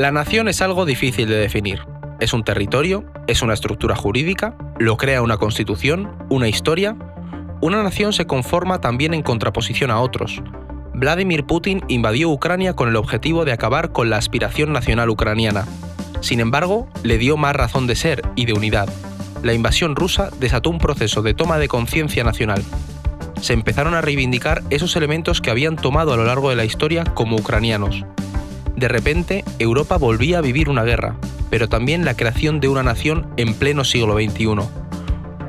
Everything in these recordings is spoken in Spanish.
La nación es algo difícil de definir. Es un territorio, es una estructura jurídica, lo crea una constitución, una historia. Una nación se conforma también en contraposición a otros. Vladimir Putin invadió Ucrania con el objetivo de acabar con la aspiración nacional ucraniana. Sin embargo, le dio más razón de ser y de unidad. La invasión rusa desató un proceso de toma de conciencia nacional. Se empezaron a reivindicar esos elementos que habían tomado a lo largo de la historia como ucranianos, de repente, Europa volvía a vivir una guerra, pero también la creación de una nación en pleno siglo XXI.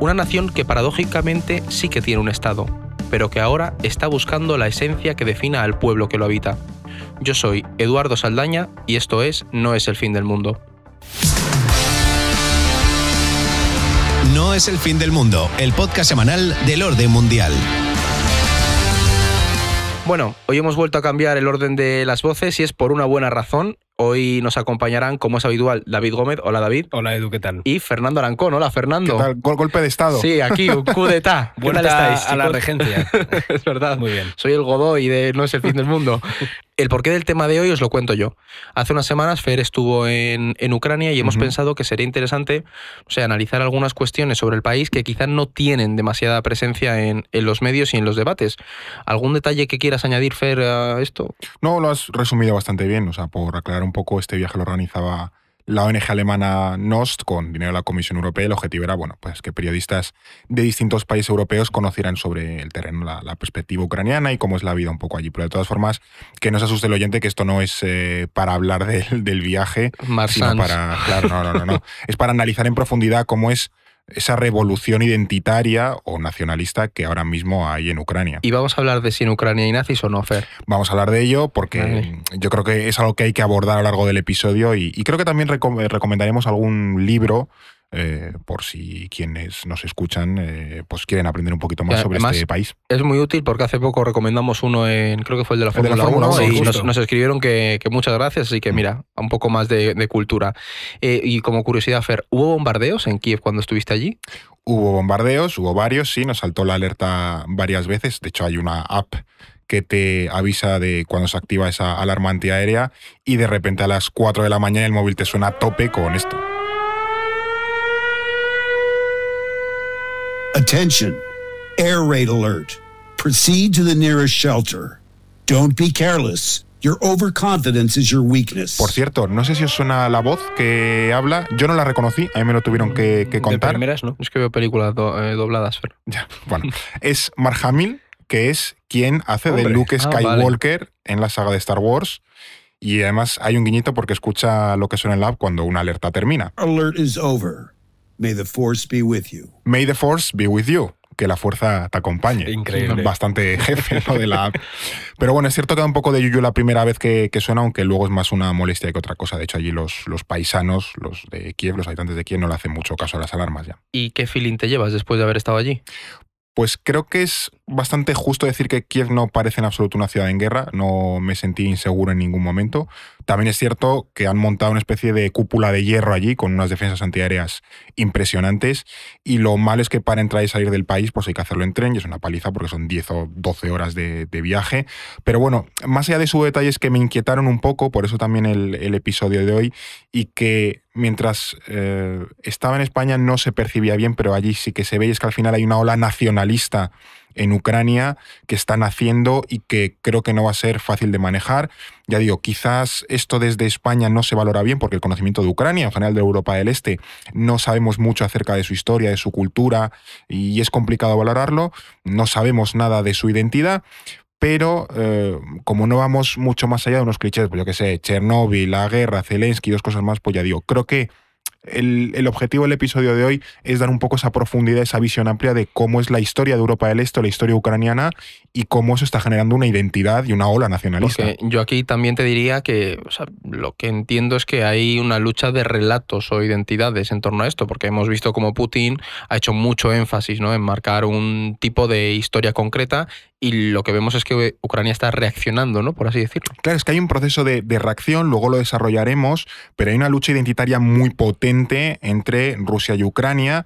Una nación que paradójicamente sí que tiene un Estado, pero que ahora está buscando la esencia que defina al pueblo que lo habita. Yo soy Eduardo Saldaña y esto es No es el fin del mundo. No es el fin del mundo, el podcast semanal del orden mundial. Bueno, hoy hemos vuelto a cambiar el orden de las voces y es por una buena razón. Hoy nos acompañarán, como es habitual, David Gómez. Hola, David. Hola, Edu, ¿qué tal? Y Fernando Arancón. Hola, Fernando. ¿Qué tal? golpe de Estado. Sí, aquí, un coup d'etat. ¿Qué tal estáis, a la regencia. es verdad. Muy bien. Soy el Godoy de No es el fin del mundo. El porqué del tema de hoy os lo cuento yo. Hace unas semanas Fer estuvo en, Ucrania y hemos pensado que sería interesante o sea, analizar algunas cuestiones sobre el país que quizás no tienen demasiada presencia en, en, los medios y en los debates. ¿Algún detalle que quieras añadir, Fer, a esto? No, lo has resumido bastante bien. O sea, por aclarar un poco, este viaje lo organizaba la ONG alemana NOST, con dinero de la Comisión Europea, el objetivo era bueno, pues que periodistas de distintos países europeos conocieran sobre el terreno la, perspectiva ucraniana y cómo es la vida un poco allí. Pero de todas formas, que no se asuste el oyente que esto no es eh, para hablar del viaje, sino para. Claro, no, no, no, no. Es para analizar en profundidad cómo es esa revolución identitaria o nacionalista que ahora mismo hay en Ucrania. ¿Y vamos a hablar de si en Ucrania hay nazis o no, Fer? Vamos a hablar de ello porque yo creo que es algo que hay que abordar a lo largo del episodio y, creo que también recomendaremos algún libro eh, por si quienes nos escuchan eh, pues quieren aprender un poquito más sobre este país. Es muy útil porque hace poco recomendamos uno en, creo que fue el de la Fórmula 1, y nos, escribieron que, muchas gracias, así que mm. mira, un poco más de, cultura. Eh, y como curiosidad, Fer, ¿hubo bombardeos en Kiev cuando estuviste allí? Hubo bombardeos, hubo varios, sí, nos saltó la alerta varias veces, de hecho hay una app que te avisa de cuando se activa esa alarma antiaérea y de repente a las 4 de la mañana el móvil te suena a tope con esto. Attention, air raid alert. Proceed to the nearest shelter. Don't be careless. Your overconfidence is your weakness. Por cierto, no sé si os suena la voz que habla. Yo no la reconocí, a mí me lo tuvieron que, contar. De primeras, ¿no? Es que veo películas eh, dobladas, pero. Ya, bueno. es Mark Hamill, que es quien hace de Luke ah, Skywalker en la saga de Star Wars. Y además hay un guiñito porque escucha lo que suena en la app cuando una alerta termina. Alert is over. May the force be with you. May the force be with you. Que la fuerza te acompañe. Increíble. Bastante jefe ¿no? de la app. Pero bueno, es cierto que da un poco de yuyu la primera vez que, suena, aunque luego es más una molestia que otra cosa. De hecho, allí los, los paisanos, los de Kiev, los habitantes de Kiev, no le hacen mucho caso a las alarmas ya. ¿Y qué feeling te llevas después de haber estado allí? Pues creo que es bastante justo decir que Kiev no parece en absoluto una ciudad en guerra, no me sentí inseguro en ningún momento. También es cierto que han montado una especie de cúpula de hierro allí con unas defensas antiaéreas impresionantes y lo malo es que para entrar y salir del país pues hay que hacerlo en tren y es una paliza porque son 10 o 12 horas de, viaje. Pero bueno, más allá de sus detalles que me inquietaron un poco, por eso también el, episodio de hoy y que mientras eh, estaba en España no se percibía bien, pero allí sí que se ve y es que al final hay una ola nacionalista en Ucrania que están haciendo y que creo que no va a ser fácil de manejar. Ya digo, quizás esto desde España no se valora bien porque el conocimiento de Ucrania, en general de Europa del Este, no sabemos mucho acerca de su historia, de su cultura y es complicado valorarlo. No sabemos nada de su identidad, pero eh, como no vamos mucho más allá de unos clichés, pues yo que sé, Chernóbil, la guerra, Zelensky, dos cosas más, pues ya digo, creo que el, objetivo del episodio de hoy es dar un poco esa profundidad, esa visión amplia de cómo es la historia de Europa del Este, la historia ucraniana y cómo eso está generando una identidad y una ola nacionalista. yo aquí también te diría que lo que entiendo es que hay una lucha de relatos o identidades en torno a esto, porque hemos visto como Putin ha hecho mucho énfasis ¿no? en marcar un tipo de historia concreta y lo que vemos es que Ucrania está reaccionando, ¿no? Por así decirlo. Claro, es que hay un proceso de, reacción, luego lo desarrollaremos, pero hay una lucha identitaria muy potente entre Rusia y Ucrania.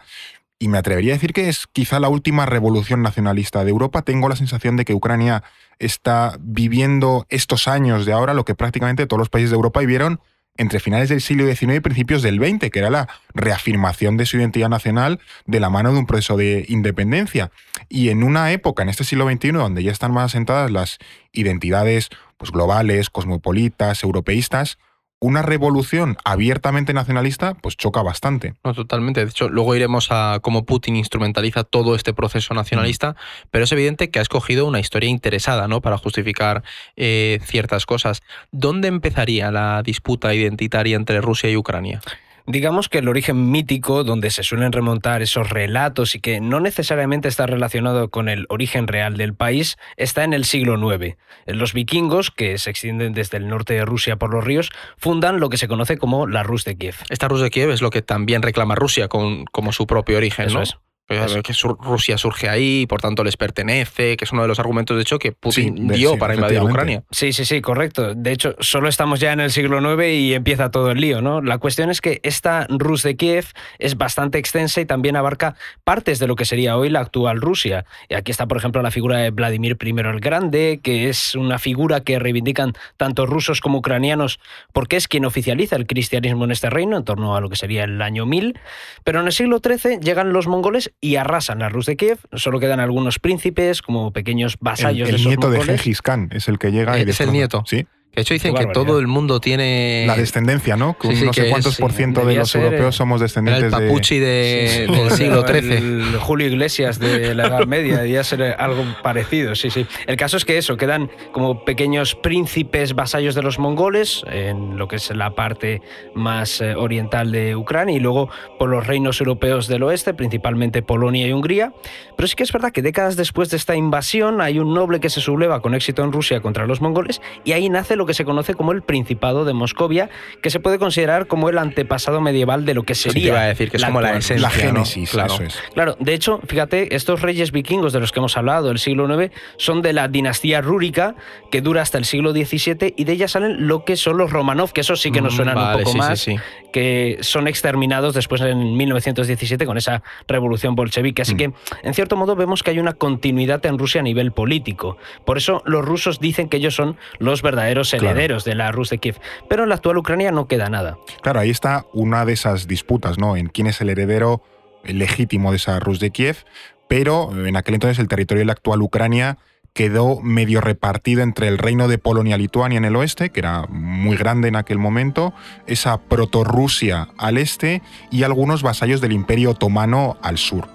y me atrevería a decir que es quizá la última revolución nacionalista de Europa. Tengo la sensación de que Ucrania está viviendo estos años de ahora lo que prácticamente todos los países de Europa vivieron entre finales del siglo XIX y principios del XX, que era la reafirmación de su identidad nacional de la mano de un proceso de independencia. Y en una época, en este siglo XXI, donde ya están más asentadas las identidades pues, globales, cosmopolitas, europeístas, una revolución abiertamente nacionalista, pues choca bastante. No, totalmente. De hecho, luego iremos a cómo Putin instrumentaliza todo este proceso nacionalista, mm. pero es evidente que ha escogido una historia interesada, ¿no? Para justificar eh, ciertas cosas. ¿Dónde empezaría la disputa identitaria entre Rusia y Ucrania? Digamos que el origen mítico, donde se suelen remontar esos relatos y que no necesariamente está relacionado con el origen real del país, está en el siglo IX. Los vikingos, que se extienden desde el norte de Rusia por los ríos, fundan lo que se conoce como la Rus de Kiev. Esta Rus de Kiev es lo que también reclama Rusia con, como su propio origen, ¿no? Pues que Rusia surge ahí y por tanto les pertenece, que es uno de los argumentos de hecho que Putin dio para invadir Ucrania. Sí, sí, sí, correcto. De hecho, solo estamos ya en el siglo IX y empieza todo el lío, ¿no? La cuestión es que esta Rus de Kiev es bastante extensa y también abarca partes de lo que sería hoy la actual Rusia. Y aquí está, por ejemplo, la figura de Vladimir I el Grande, que es una figura que reivindican tanto rusos como ucranianos porque es quien oficializa el cristianismo en este reino, en torno a lo que sería el año 1000. Pero en el siglo XIII llegan los mongoles y arrasan la Rus de Kiev. Solo quedan algunos príncipes como pequeños vasallos el, el nieto de Gengis Khan es el que llega. y es el nieto. Sí. De hecho, dicen que todo el mundo tiene. La descendencia, ¿no? no sé cuántos por ciento de los europeos somos descendientes el papuchi de... del siglo XIII. El Julio Iglesias de la Edad Media, debía ser algo parecido, sí, sí. El caso es que eso, quedan como pequeños príncipes vasallos de los mongoles, en lo que es la parte más eh, oriental de Ucrania, y luego por los reinos europeos del oeste, principalmente Polonia y Hungría. Pero sí que es verdad que décadas después de esta invasión hay un noble que se subleva con éxito en Rusia contra los mongoles, y ahí nace lo que se conoce como el Principado de Moscovia, que se puede considerar como el antepasado medieval de lo que sería. iba a decir que es como la esencia, la génesis, claro. Claro, de hecho, fíjate, estos reyes vikingos de los que hemos hablado del siglo IX son de la dinastía rúrica, que dura hasta el siglo XVII, y de ella salen lo que son los Romanov, que eso sí que nos mm, suenan un poco más, que son exterminados después en 1917 con esa revolución bolchevique. Así mm. que, en cierto modo, vemos que hay una continuidad en Rusia a nivel político. Por eso los rusos dicen que ellos son los verdaderos herederos de la Rus de Kiev. Pero en la actual Ucrania no queda nada. Claro, ahí está una de esas disputas, ¿no? En quién es el heredero legítimo de esa Rus de Kiev, pero en aquel entonces el territorio de la actual Ucrania quedó medio repartido entre el reino de Polonia-Lituania en el oeste, que era muy grande en aquel momento, esa proto-Rusia al este y algunos vasallos del Imperio Otomano al sur.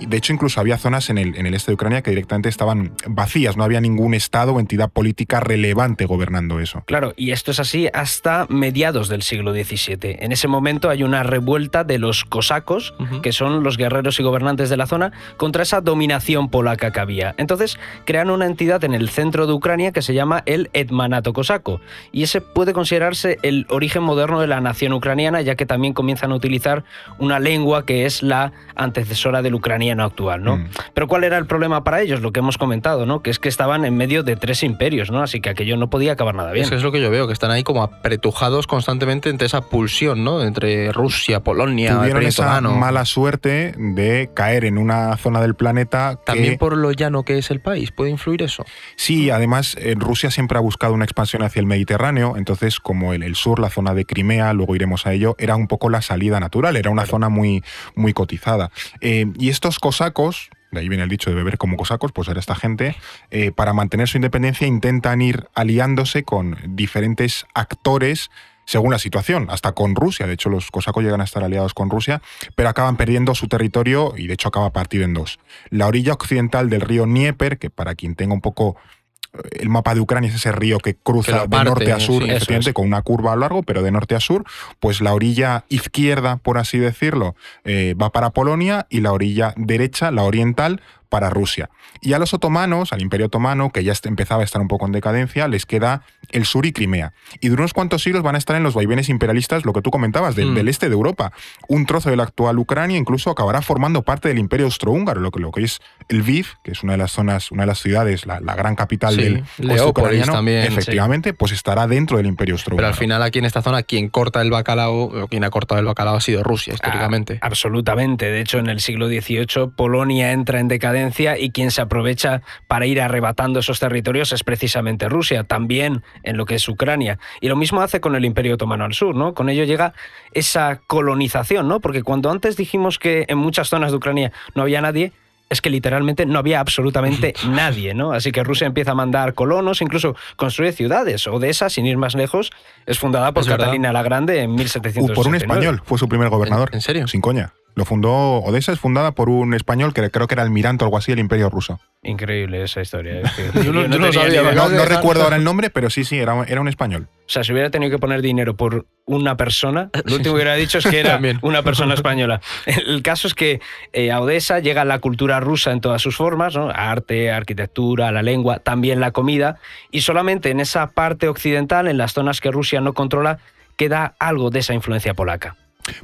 De hecho, incluso había zonas en el, en el este de Ucrania que directamente estaban vacías, no había ningún Estado o entidad política relevante gobernando eso. Claro, y esto es así hasta mediados del siglo XVII. En ese momento hay una revuelta de los cosacos, que son los guerreros y gobernantes de la zona, contra esa dominación polaca que había. Entonces crean una entidad en el centro de Ucrania que se llama el Etmanato cosaco, y ese puede considerarse el origen moderno de la nación ucraniana, ya que también comienzan a utilizar una lengua que es la antecesora del ucraniano actual, ¿no? Mm. Pero ¿cuál era el problema para ellos? Lo que hemos comentado, ¿no? Que es que estaban en medio de tres imperios, ¿no? Así que aquello no podía acabar nada bien. Es, es lo que yo veo, que están ahí como apretujados constantemente entre esa pulsión, ¿no? Entre Rusia, Polonia, Tuvieron esa mala suerte de caer en una zona del planeta También por lo llano que es el país, ¿puede influir eso? Sí, además en Rusia siempre ha buscado una expansión hacia el Mediterráneo, entonces como el, el sur, la zona de Crimea, luego iremos a ello, era un poco la salida natural, era una zona muy, muy cotizada. Eh, y estos cosacos, de ahí viene el dicho de beber como cosacos, pues era esta gente, eh, para mantener su independencia intentan ir aliándose con diferentes actores según la situación, hasta con Rusia. De hecho, los cosacos llegan a estar aliados con Rusia, pero acaban perdiendo su territorio y de hecho acaba partido en dos. La orilla occidental del río Dnieper, que para quien tenga un poco el mapa de Ucrania es ese río que cruza de norte a sur, con una curva a lo largo, pero de norte a sur, pues la orilla izquierda, por así decirlo, eh, va para Polonia y la orilla derecha, la oriental, para Rusia. Y a los otomanos, al Imperio Otomano, que ya empezaba a estar un poco en decadencia, les queda el sur y Crimea. Y de unos cuantos siglos van a estar en los vaivenes imperialistas, lo que tú comentabas, del, Mm. este de Europa. Un trozo de la actual Ucrania incluso acabará formando parte del Imperio Austrohúngaro, lo que, lo que es el Lviv, que es una de las zonas, una de las ciudades, la, la gran capital Sí, del Leópolis también, sí. efectivamente, pues estará dentro del Imperio Austrohúngaro. Pero al final aquí en esta zona quien corta el bacalao, o quien ha cortado el bacalao ha sido Rusia históricamente. Ah, absolutamente. De hecho, en el siglo XVIII Polonia entra en decadencia y quien se aprovecha para ir arrebatando esos territorios es precisamente Rusia, también en lo que es Ucrania. Y lo mismo hace con el Imperio Otomano al sur, ¿no? Con ello llega esa colonización, ¿no? Porque cuando antes dijimos que en muchas zonas de Ucrania no había nadie, es que literalmente no había absolutamente nadie, ¿no? Así que Rusia empieza a mandar colonos, incluso construye ciudades. Odessa, sin ir más lejos, es fundada por Es verdad. Catalina la Grande en Uh, 1769. por un español, fue su primer gobernador. ¿En- en serio? Sin coña. Lo fundó, Odessa es fundada por un español que creo que era almirante o algo así del Imperio Ruso. Increíble esa historia. es que Yo no- yo no sabía, dejar- recuerdo ahora el nombre, pero sí, sí, era, era un español. O sea, si hubiera tenido que poner dinero por una persona, lo último que hubiera dicho es que era una persona española. El caso es que eh, a Odessa llega la cultura rusa en todas sus formas, ¿no? Arte, arquitectura, la lengua, también la comida, y solamente en esa parte occidental, en las zonas que Rusia no controla, queda algo de esa influencia polaca.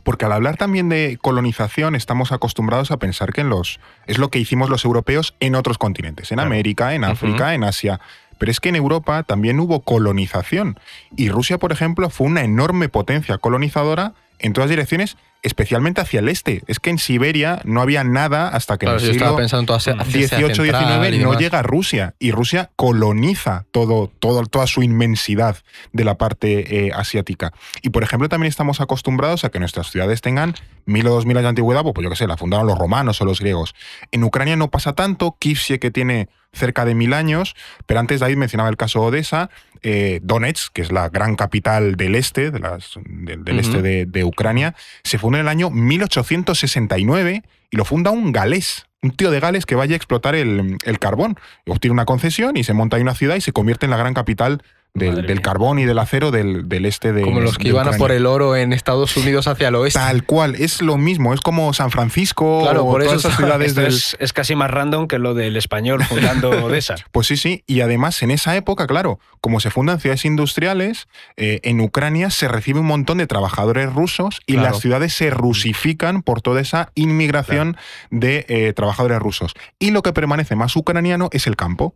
Porque al hablar también de colonización, estamos acostumbrados a pensar que en los es lo que hicimos los europeos en otros continentes, en Claro. América, en África, en Asia. Pero es que en Europa también hubo colonización. Y Rusia, por ejemplo, fue una enorme potencia colonizadora en todas direcciones, especialmente hacia el este. Es que en Siberia no había nada hasta que Claro, en el siglo pensando en toda Asia- hacia Asia 18, Central 19 y no llega a Rusia y Rusia coloniza todo, todo, toda su inmensidad de la parte eh, asiática. Y por ejemplo también estamos acostumbrados a que nuestras ciudades tengan mil o dos mil años de antigüedad, pues yo qué sé, la fundaron los romanos o los griegos. En Ucrania no pasa tanto, Kiev sí que tiene cerca de mil años, pero antes David mencionaba el caso de Odessa, eh, Donetsk, que es la gran capital del este, de las, del, este de, de Ucrania, se funda en el año 1869 y lo funda un galés, un tío de Gales que vaya a explotar el, el carbón. Obtiene una concesión y se monta ahí una ciudad y se convierte en la gran capital del, carbón y del acero del, del este de Como los que iban a por el oro en Estados Unidos hacia el oeste. Tal cual, es lo mismo, es como San Francisco Claro, o por todas eso esas ciudades del, es, es casi más random que lo del español fundando Odessa. Pues sí, sí. Y además, en esa época, claro, como se fundan ciudades industriales, eh, en Ucrania se recibe un montón de trabajadores rusos y Claro. las ciudades se rusifican por toda esa inmigración de eh, trabajadores rusos. Y lo que permanece más ucraniano es el campo.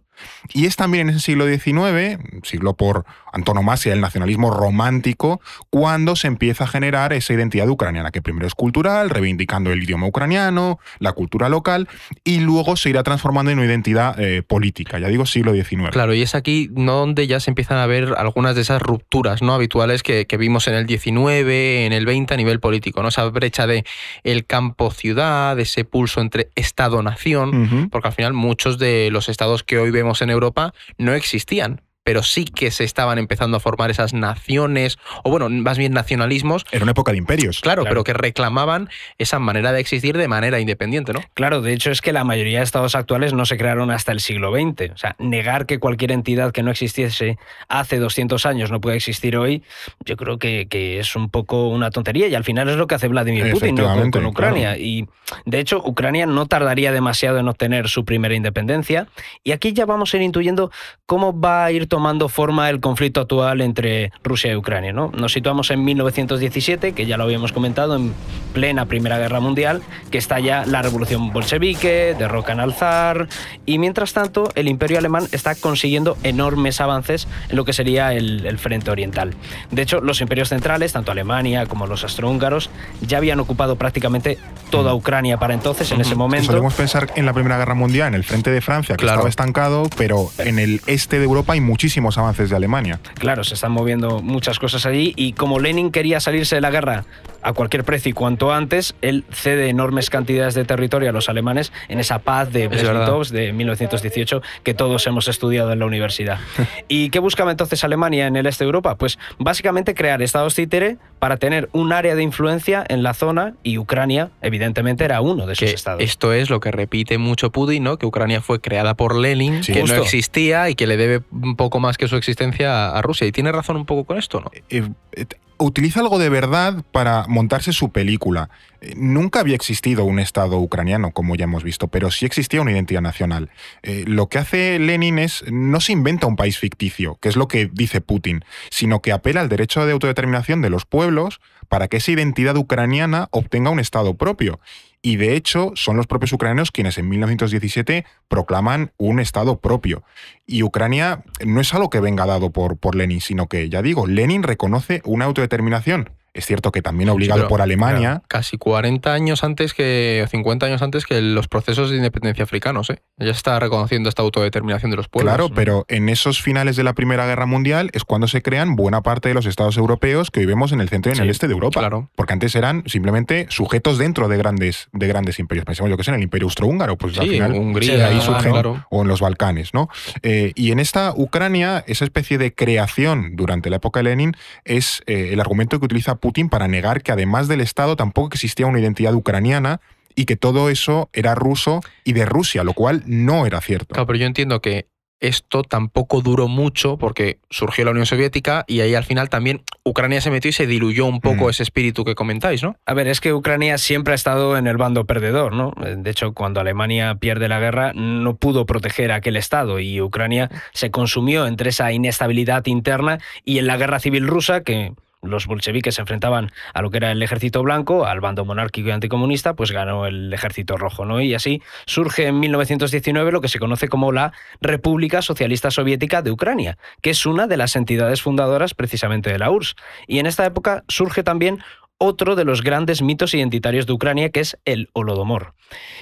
Y es también en ese siglo XIX, siglo por antonomasia del nacionalismo romántico, cuando se empieza a generar esa identidad ucraniana, que primero es cultural, reivindicando el idioma ucraniano, la cultura local, y luego se irá transformando en una identidad eh, política, ya digo siglo XIX. Claro, y es aquí donde ya se empiezan a ver algunas de esas rupturas no habituales que, que vimos en el 19, en el 20 a nivel político, ¿no? Esa brecha de el campo-ciudad, ese pulso entre Estado-nación, Ujú. porque al final muchos de los estados que hoy vemos en Europa no existían, pero sí que se estaban empezando a formar esas naciones, o bueno, más bien nacionalismos, Era una época de imperios. claro, Claro. pero que reclamaban esa manera de existir de manera independiente, ¿no? Claro, de hecho es que la mayoría de estados actuales no se crearon hasta el siglo XX. O sea, negar que cualquier entidad que no existiese hace 200 años no puede existir hoy, yo creo que, que es un poco una tontería. Y al final es lo que hace Vladimir Putin ¿no? con, Ucrania. Y de hecho, Ucrania no tardaría demasiado en obtener su primera independencia. Y aquí ya vamos a ir intuyendo cómo va a ir tomando forma el conflicto actual entre Rusia y Ucrania. ¿no? Nos situamos en 1917, que ya lo habíamos comentado, en plena Primera Guerra Mundial, que está ya la revolución bolchevique, derrocan al zar, y mientras tanto el imperio alemán está consiguiendo enormes avances en lo que sería el, el frente oriental. De hecho, los imperios centrales, tanto Alemania como los austrohúngaros, ya habían ocupado prácticamente toda Ucrania para entonces, en ese momento. Solemos pensar en la Primera Guerra Mundial, en el frente de Francia, que Claro. estaba estancado, pero en el este de Europa hay muchísimos avances de Alemania. Claro, se están moviendo muchas cosas allí y como Lenin quería salirse de la guerra a cualquier precio y cuanto antes, él cede enormes cantidades de territorio a los alemanes en esa paz de. Brest-Litovsk de 1918 que todos hemos estudiado en la universidad. ¿Y qué buscaba entonces Alemania en el este de Europa? Pues básicamente crear estados títere para tener un área de influencia en la zona y Ucrania, evidentemente, era uno de esos que estados. esto es lo que repite mucho Putin, ¿no? Que Ucrania fue creada por Lenin, Sí. que Justo. no existía y que le debe un poco más que su existencia a- a Rusia. Y tiene razón un poco con esto, ¿no? Eh, eh, utiliza algo de verdad para montarse su película. Eh, Nunca había existido un Estado ucraniano, como ya hemos visto, pero sí existía una identidad nacional. Eh, lo que hace Lenin es, no se inventa un país ficticio, que es lo que dice Putin, sino que apela al derecho de autodeterminación de los pueblos para que esa identidad ucraniana obtenga un Estado propio. Y de hecho, son los propios ucranianos quienes en 1917 proclaman un Estado propio. Y Ucrania no es algo que venga dado por, por Lenin, sino que, ya digo, Lenin reconoce una autodeterminación. Es cierto que también obligado Sí, por Alemania. casi 40 años antes que, o 50 años antes que los procesos de independencia africanos, ¿eh? Ya está reconociendo esta autodeterminación de los pueblos. Claro, ¿no? pero en esos finales de la Primera Guerra Mundial es cuando se crean buena parte de los estados europeos que hoy vemos en el centro y en Sí, el este de Europa. claro. Porque antes eran simplemente sujetos dentro de grandes, de grandes imperios. Pensemos, yo que sé, en el Imperio Austrohúngaro, pues al Sí, final Hungría, de ahí Alemania, surgen, claro. o en los Balcanes, ¿no? Eh, y en esta Ucrania, esa especie de creación durante la época de Lenin es eh, el argumento que utiliza Putin para negar que además del Estado tampoco existía una identidad ucraniana y que todo eso era ruso y de Rusia, lo cual no era cierto. Claro, pero yo entiendo que esto tampoco duró mucho porque surgió la Unión Soviética y ahí al final también Ucrania se metió y se diluyó un poco Mm. ese espíritu que comentáis, ¿no? A ver, es que Ucrania siempre ha estado en el bando perdedor, ¿no? De hecho, cuando Alemania pierde la guerra, no pudo proteger a aquel Estado y Ucrania se consumió entre esa inestabilidad interna y en la guerra civil rusa, que los bolcheviques se enfrentaban a lo que era el ejército blanco, al bando monárquico y anticomunista, pues ganó el ejército rojo, ¿no? Y así surge en 1919 lo que se conoce como la República Socialista Soviética de Ucrania, que es una de las entidades fundadoras precisamente de la URSS. Y en esta época surge también otro de los grandes mitos identitarios de Ucrania, que es el Holodomor.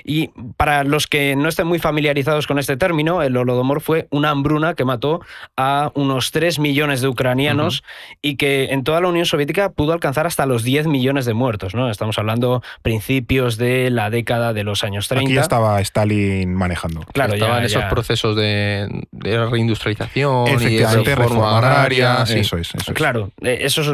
Y para los que no estén muy familiarizados con este término, el Holodomor fue una hambruna que mató a unos 3 millones de ucranianos y que en toda la Unión Soviética pudo alcanzar hasta los 10 millones de muertos. ¿no? Estamos hablando principios de la década de los años 30. Aquí estaba Stalin manejando. Claro, Estaban ya- esos ya. procesos de, de reindustrialización y de Efectivamente, reforma agraria. sí. Eso es, eso es. Claro, eh, eso es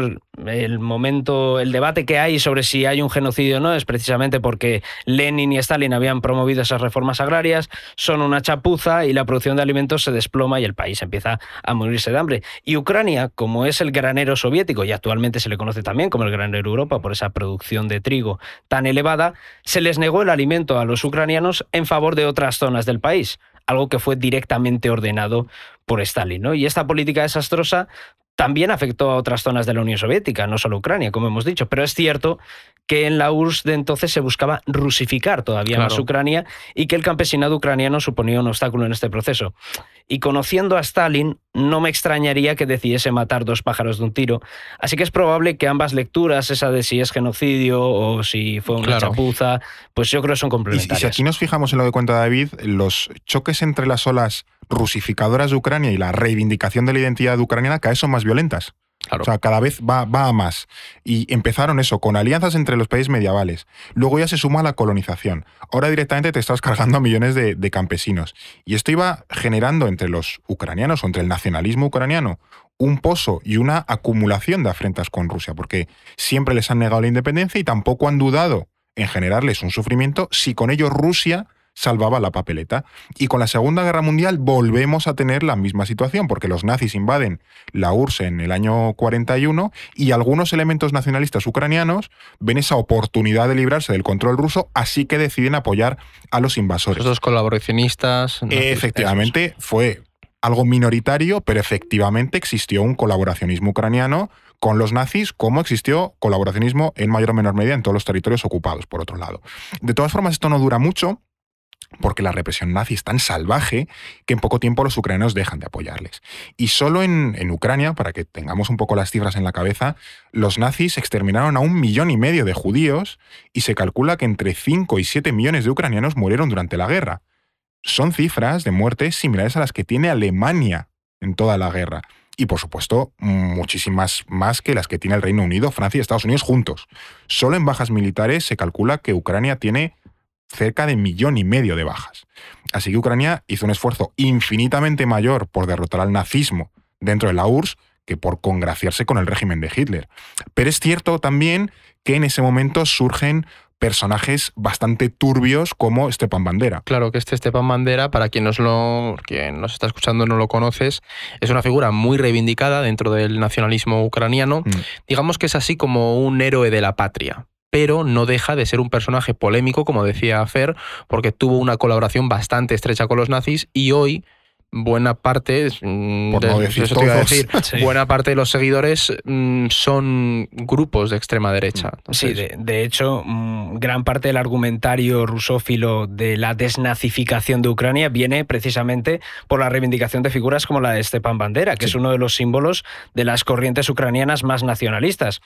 el momento, el debate que hay sobre si hay un genocidio o no, es precisamente porque Lenin y Stalin habían promovido esas reformas agrarias, son una chapuza y la producción de alimentos se desploma y el país empieza a morirse de hambre. Y Ucrania, como es el granero soviético y actualmente se le conoce también como el granero Europa por esa producción de trigo tan elevada, se les negó el alimento a los ucranianos en favor de otras zonas del país, algo que fue directamente ordenado por Stalin. ¿no? Y esta política desastrosa también afectó a otras zonas de la Unión Soviética, no solo Ucrania, como hemos dicho, pero es cierto que en la URSS de entonces se buscaba rusificar todavía más. Ucrania y que el campesinado ucraniano suponía un obstáculo en este proceso. Y conociendo a Stalin, no me extrañaría que decidiese matar dos pájaros de un tiro. Así que es probable que ambas lecturas, esa de si es genocidio o si fue una Claro. chapuza, pues yo creo que son Y, y complementarias. si aquí nos fijamos en lo que cuenta David, los choques entre las olas rusificadoras de Ucrania y la reivindicación de la identidad ucraniana cada vez son más violentas. O sea, cada vez va, va a más. Y empezaron eso, con alianzas entre los países medievales. Luego ya se suma la colonización. Ahora directamente te estás cargando a millones de, de campesinos. Y esto iba generando entre los ucranianos o entre el nacionalismo ucraniano un pozo y una acumulación de afrentas con Rusia, porque siempre les han negado la independencia y tampoco han dudado en generarles un sufrimiento si con ello Rusia salvaba la papeleta. Y con la Segunda Guerra Mundial volvemos a tener la misma situación, porque los nazis invaden la URSS en el año 41 y algunos elementos nacionalistas ucranianos ven esa oportunidad de librarse del control ruso, así que deciden apoyar a los invasores. Esos colaboracionistas. nazis, Efectivamente, fue algo minoritario, pero efectivamente existió un colaboracionismo ucraniano con los nazis, como existió colaboracionismo en mayor o menor medida en todos los territorios ocupados, por otro lado. De todas formas, esto no dura mucho, porque la represión nazi es tan salvaje que en poco tiempo los ucranianos dejan de apoyarles. Y solo en, Ucrania, para que tengamos un poco las cifras en la cabeza, los nazis exterminaron a un millón y medio de judíos y se calcula que entre 5 y 7 millones de ucranianos murieron durante la guerra. Son cifras de muertes similares a las que tiene Alemania en toda la guerra. Y por supuesto, muchísimas más que las que tiene el Reino Unido, Francia y Estados Unidos juntos. Solo en bajas militares se calcula que Ucrania tiene cerca de millón y medio de bajas. Así que Ucrania hizo un esfuerzo infinitamente mayor por derrotar al nazismo dentro de la URSS que por congraciarse con el régimen de Hitler. Pero es cierto también que en ese momento surgen personajes bastante turbios como Stepan Bandera. Claro que este Stepan Bandera, para quien nos, lo, quien nos está escuchando no lo conoces, es una figura muy reivindicada dentro del nacionalismo ucraniano. Mm. Digamos que es así como un héroe de la patria pero no deja de ser un personaje polémico, como decía Fer, porque tuvo una colaboración bastante estrecha con los nazis y hoy buena parte, mm, Por no de- decir eso te iba a todos. decir, Sí. buena parte de los seguidores mm, son grupos de extrema derecha. Sí, Entonces, de, de hecho, mm, gran parte del argumentario rusófilo de la desnazificación de Ucrania viene precisamente por la reivindicación de figuras como la de Stepan Bandera, que Sí. es uno de los símbolos de las corrientes ucranianas más nacionalistas.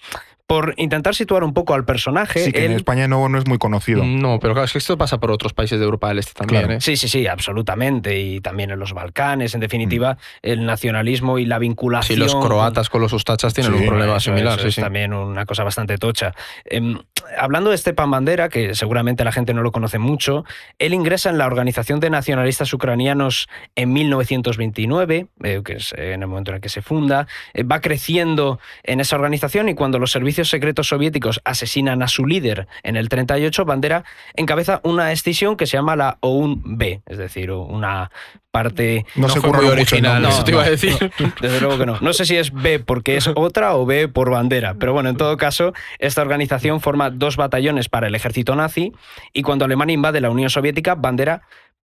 Por intentar situar un poco al personaje, Sí, que en España no, no es muy conocido. No, pero claro, es que esto pasa por otros países de Europa del Este también. Claro. ¿eh? Sí, sí, sí, absolutamente. Y también en los Balcanes, en definitiva, el nacionalismo y la vinculación. Sí, los croatas con los ustachas tienen Sí, un problema Eso similar. es, sí, es sí. también una cosa bastante tocha. Em, hablando de Stepan Bandera, que seguramente la gente no lo conoce mucho, él ingresa en la Organización de Nacionalistas Ucranianos en 1929, eh, que es eh, en el momento en el que se funda, eh, va creciendo en esa organización y cuando los servicios secretos soviéticos asesinan a su líder en el 38, Bandera encabeza una escisión que se llama la OUN-B, es decir, una parte No, No se fue mucho original, nombre. eso te iba a decir. desde luego que no. No sé si es B porque es otra o B por bandera. Pero bueno, en todo caso, esta organización forma dos batallones para el ejército nazi y cuando Alemania invade la Unión Soviética, Bandera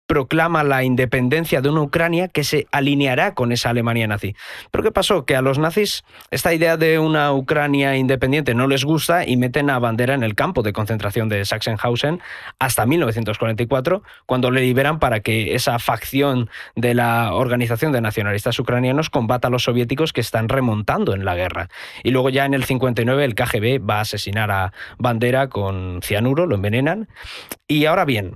proclama la independencia de una Ucrania que se alineará con esa Alemania nazi. Pero ¿qué pasó? Que a los nazis esta idea de una Ucrania independiente no les gusta y meten a Bandera en el campo de concentración de Sachsenhausen hasta 1944, cuando le liberan para que esa facción de la Organización de Nacionalistas Ucranianos combata a los soviéticos que están remontando en la guerra. Y luego ya en el 59 el KGB va a asesinar a Bandera con cianuro, lo envenenan. Y ahora bien,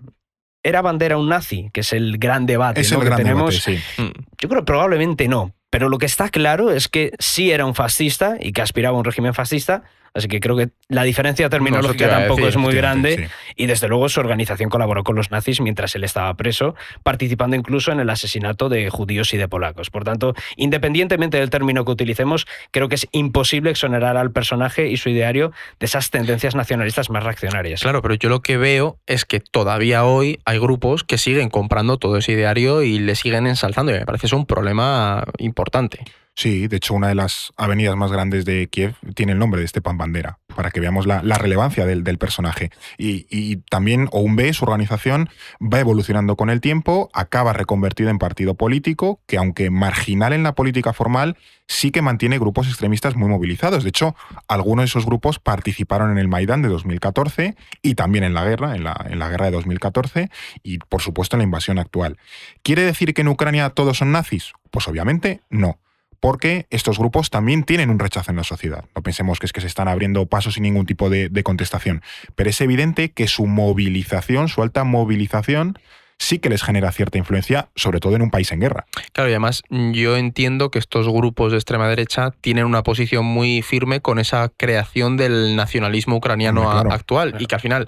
¿era Bandera un nazi? Que es el gran debate Es ¿no? el que gran tenemos. debate, sí. Mm. Yo creo que probablemente no. Pero lo que está claro es que sí era un fascista y que aspiraba a un régimen fascista. Así que creo que la diferencia No, terminológica tampoco decir, es muy grande. sí. Y desde luego su organización colaboró con los nazis mientras él estaba preso, participando incluso en el asesinato de judíos y de polacos. Por tanto, independientemente del término que utilicemos, creo que es imposible exonerar al personaje y su ideario de esas tendencias nacionalistas más reaccionarias. Claro, pero yo lo que veo es que todavía hoy hay grupos que siguen comprando todo ese ideario y le siguen ensalzando. Y me parece eso un problema importante. Sí, de hecho, una de las avenidas más grandes de Kiev tiene el nombre de Stepan Bandera, para que veamos la, relevancia del, del personaje. Y, y también OUN-B, su organización, va evolucionando con el tiempo, acaba reconvertida en partido político, que aunque marginal en la política formal, sí que mantiene grupos extremistas muy movilizados. De hecho, algunos de esos grupos participaron en el Maidán de 2014 y también en la guerra, en la, en la guerra de 2014 y, por supuesto, en la invasión actual. ¿Quiere decir que en Ucrania todos son nazis? Pues obviamente no porque estos grupos también tienen un rechazo en la sociedad. No pensemos que es que se están abriendo pasos sin ningún tipo de, de contestación, pero es evidente que su movilización, su alta movilización, sí que les genera cierta influencia, sobre todo en un país en guerra. Claro, y además yo entiendo que estos grupos de extrema derecha tienen una posición muy firme con esa creación del nacionalismo ucraniano claro. actual y que al final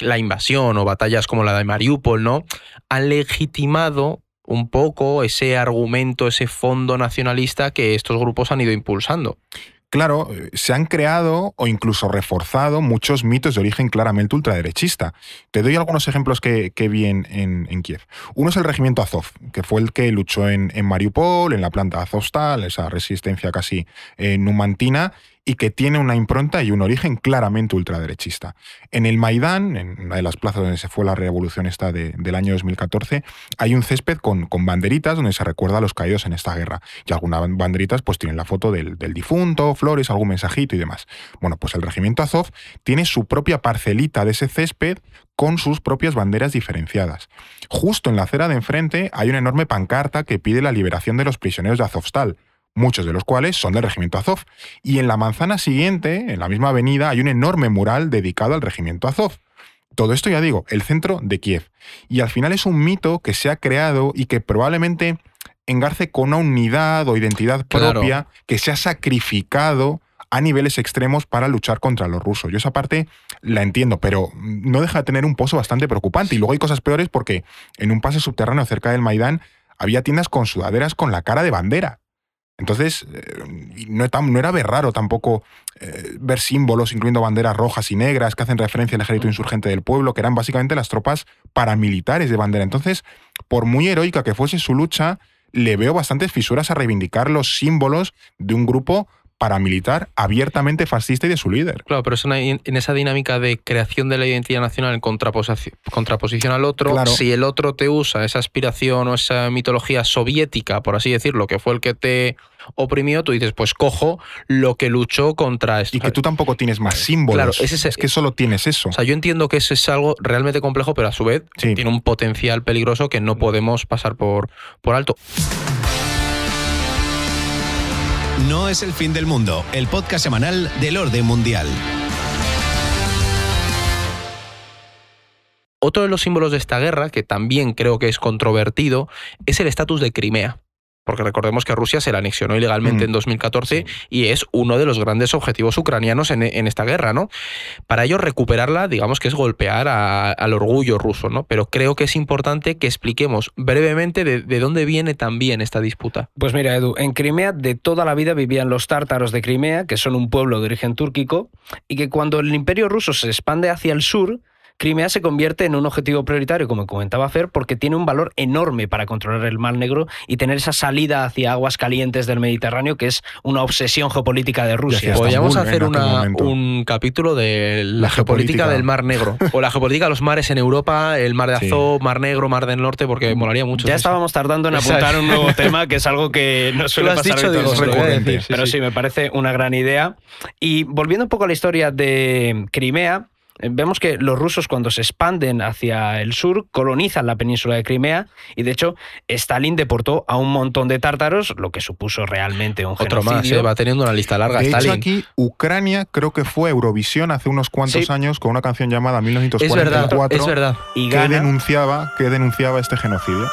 la invasión o batallas como la de Mariupol, ¿no? Han legitimado un poco ese argumento, ese fondo nacionalista que estos grupos han ido impulsando. Claro, eh, se han creado o incluso reforzado muchos mitos de origen claramente ultraderechista. Te doy algunos ejemplos que, que vi en, Kiev. Uno es el regimiento Azov, que fue el que luchó en, en Mariupol, en la planta Azovstal, esa resistencia casi eh, numantina, y que tiene una impronta y un origen claramente ultraderechista. En el Maidán, en una de las plazas donde se fue la revolución esta de- del año 2014, hay un césped con, banderitas donde se recuerda a los caídos en esta guerra. Y algunas ban- banderitas pues tienen la foto del, del difunto, flores, algún mensajito y demás. Bueno, pues el regimiento Azov tiene su propia parcelita de ese césped con sus propias banderas diferenciadas. Justo en la acera de enfrente hay una enorme pancarta que pide la liberación de los prisioneros de Azovstal, muchos de los cuales son del regimiento Azov. Y en la manzana siguiente, en la misma avenida, hay un enorme mural dedicado al regimiento Azov. Todo esto, ya digo, el centro de Kiev. Y al final es un mito que se ha creado y que probablemente engarce con una unidad o identidad Claro. propia que se ha sacrificado a niveles extremos para luchar contra los rusos. Yo esa parte la entiendo, pero no deja de tener un pozo bastante preocupante. Y luego hay cosas peores porque en un pase subterráneo cerca del Maidán había tiendas con sudaderas con la cara de bandera. Entonces, eh, no, no era ver raro tampoco eh, ver símbolos, incluyendo banderas rojas y negras, que hacen referencia al ejército insurgente del pueblo, que eran básicamente las tropas paramilitares de bandera. Entonces, por muy heroica que fuese su lucha, le veo bastantes fisuras a reivindicar los símbolos de un grupo paramilitar abiertamente fascista y de su líder. Claro, pero es en esa dinámica de creación de la identidad nacional en contraposición, al otro, si el otro te usa esa aspiración o esa mitología soviética, por así decirlo, que fue el que te oprimió, tú dices, pues cojo lo que luchó contra esto. Y que tú tampoco tienes más símbolos. Claro, es, que solo tienes eso. O sea, yo entiendo que eso es algo realmente complejo, pero a su vez tiene un potencial peligroso que no podemos pasar por, por alto. No es el fin del mundo, el podcast semanal del orden mundial. Otro de los símbolos de esta guerra, que también creo que es controvertido, es el estatus de Crimea porque recordemos que Rusia se la anexionó ilegalmente mm. en 2014 y es uno de los grandes objetivos ucranianos en, esta guerra, ¿no? Para ello, recuperarla, digamos que es golpear al orgullo ruso, ¿no? Pero creo que es importante que expliquemos brevemente de, de, dónde viene también esta disputa. Pues mira, Edu, en Crimea de toda la vida vivían los tártaros de Crimea, que son un pueblo de origen túrquico, y que cuando el imperio ruso se expande hacia el sur, Crimea se convierte en un objetivo prioritario, como comentaba Fer, porque tiene un valor enorme para controlar el Mar Negro y tener esa salida hacia aguas calientes del Mediterráneo, que es una obsesión geopolítica de Rusia. Podríamos hacer un capítulo de la, geopolítica, del Mar Negro, o la geopolítica de los mares en Europa, el Mar de Azov, Mar Negro, Mar del Norte, porque molaría mucho. Ya estábamos tardando en apuntar un nuevo tema, que es algo que no suele pasar dicho, digo, Pero sí, me parece una gran idea. Y volviendo un poco a la historia de Crimea, vemos que los rusos cuando se expanden hacia el sur colonizan la península de Crimea y de hecho Stalin deportó a un montón de tártaros, lo que supuso realmente un Otro más, se va teniendo una lista larga. De Stalin. hecho aquí Ucrania creo que fue Eurovisión hace unos cuantos años con una canción llamada 1944 es verdad, Y que denunciaba que denunciaba este genocidio.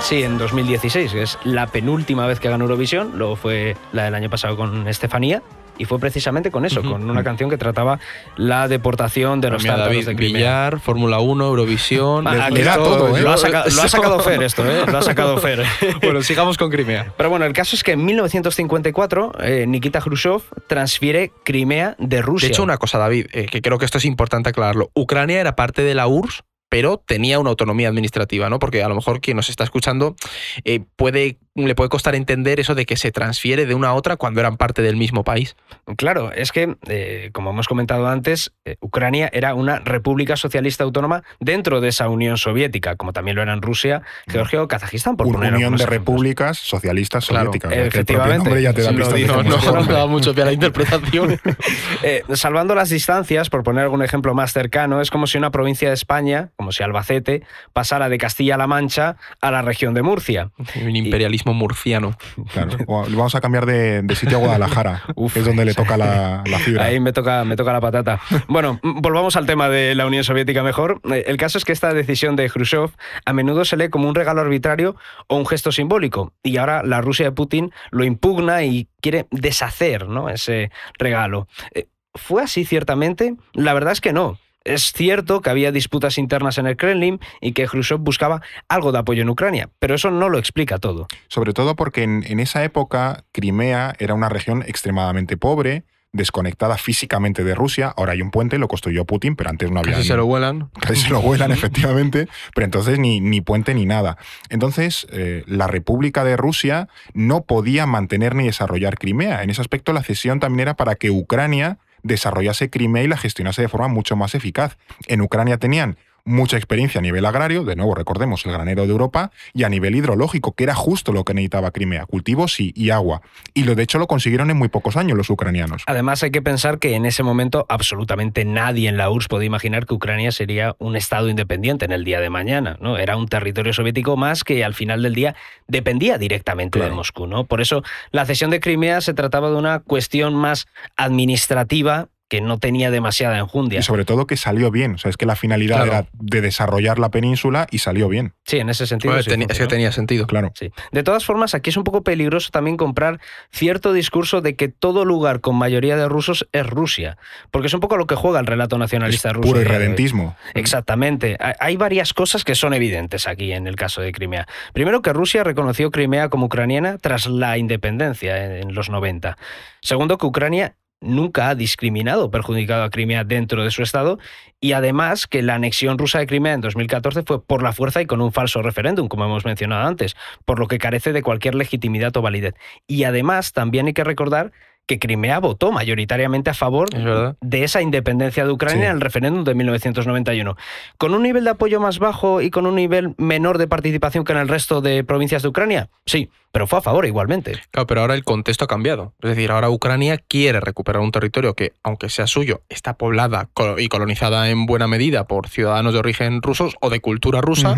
Sí, en 2016, que es la penúltima vez que ganó Eurovisión, luego fue la del año pasado con Estefanía, y fue precisamente con eso, con una canción que trataba la deportación de los tártaros de Crimea. Fórmula 1, Eurovisión. Ah, todo, ¿eh? Lo ha, sacado Fer esto, ¿eh? Lo ha sacado Fer. bueno, sigamos con Crimea. Pero bueno, el caso es que en 1954 eh, Nikita Khrushchev transfiere Crimea de Rusia. De hecho, una cosa, David, eh, que creo que esto es importante aclararlo. Ucrania era parte de la URSS pero tenía una autonomía administrativa, ¿no? Porque a lo mejor quien nos está escuchando eh, puede, le puede costar entender eso de que se transfiere de una a otra cuando eran parte del mismo país. Claro, es que, eh, como hemos comentado antes, eh, Ucrania era una república socialista autónoma dentro de esa Unión Soviética, como también lo eran Rusia, Georgia o Kazajistán, por una Unión de repúblicas socialistas soviéticas. efectivamente. Ya te da no, no, no, mucho pie a la interpretación. salvando las distancias, por poner algún ejemplo más cercano, es como si una provincia de España como si Albacete pasara de Castilla-La Mancha a la región de Murcia. Un imperialismo murciano. Claro. Vamos a cambiar de, sitio a Guadalajara, que es donde le toca la, fibra. Ahí me toca, me toca la patata. Bueno, volvamos al tema de la Unión Soviética mejor. Eh, el caso es que esta decisión de Khrushchev a menudo se lee como un regalo arbitrario o un gesto simbólico. Y ahora la Rusia de Putin lo impugna y quiere deshacer ¿no? ese regalo. Eh, ¿Fue así ciertamente? La verdad es que no. Es cierto que había disputas internas en el Kremlin y que Khrushchev buscaba algo de apoyo en Ucrania, pero eso no lo explica todo. Sobre todo porque en, esa época Crimea era una región extremadamente pobre, desconectada físicamente de Rusia. Ahora hay un puente, lo construyó Putin, pero antes no había. Casi se lo vuelan. Casi se lo vuelan, efectivamente. Pero entonces ni, ni puente ni nada. Entonces, eh, la República de Rusia no podía mantener ni desarrollar Crimea. En ese aspecto, la cesión también era para que Ucrania desarrollase Crimea y la gestionase de forma mucho más eficaz. En Ucrania tenían mucha experiencia a nivel agrario, de nuevo recordemos el granero de Europa, y a nivel hidrológico, que era justo lo que necesitaba Crimea, cultivos y, agua. Y lo de hecho lo consiguieron en muy pocos años los ucranianos. Además hay que pensar que en ese momento absolutamente nadie en la URSS podía imaginar que Ucrania sería un estado independiente en el día de mañana, ¿no? Era un territorio soviético más que al final del día dependía directamente de Moscú, ¿no? Por eso la cesión de Crimea se trataba de una cuestión más administrativa que no tenía demasiada enjundia. Y sobre todo que salió bien. O sea, es que la finalidad Claro. era de desarrollar la península y salió bien. Sí, en ese sentido. Bueno, sí teni- es que tenía sentido. Claro. Sí. De todas formas, aquí es un poco peligroso también comprar cierto discurso de que todo lugar con mayoría de rusos es Rusia, porque es un poco lo que juega el relato nacionalista Es ruso. puro irredentismo. Exactamente. Ha- Hay varias cosas que son evidentes aquí en el caso de Crimea. Primero, que Rusia reconoció Crimea como ucraniana tras la independencia en en los 90. Segundo, que Ucrania nunca ha discriminado o perjudicado a Crimea dentro de su Estado y además que la anexión rusa de Crimea en 2014 fue por la fuerza y con un falso referéndum, como hemos mencionado antes, por lo que carece de cualquier legitimidad o validez. Y además también hay que recordar que Crimea votó mayoritariamente a favor Es de esa independencia de Ucrania Sí. en el referéndum de 1991. Con un nivel de apoyo más bajo y con un nivel menor de participación que en el resto de provincias de Ucrania, sí, pero fue a favor igualmente. Claro, pero ahora el contexto ha cambiado. Es decir, ahora Ucrania quiere recuperar un territorio que, aunque sea suyo, está poblada y colonizada en buena medida por ciudadanos de origen rusos o de cultura rusa,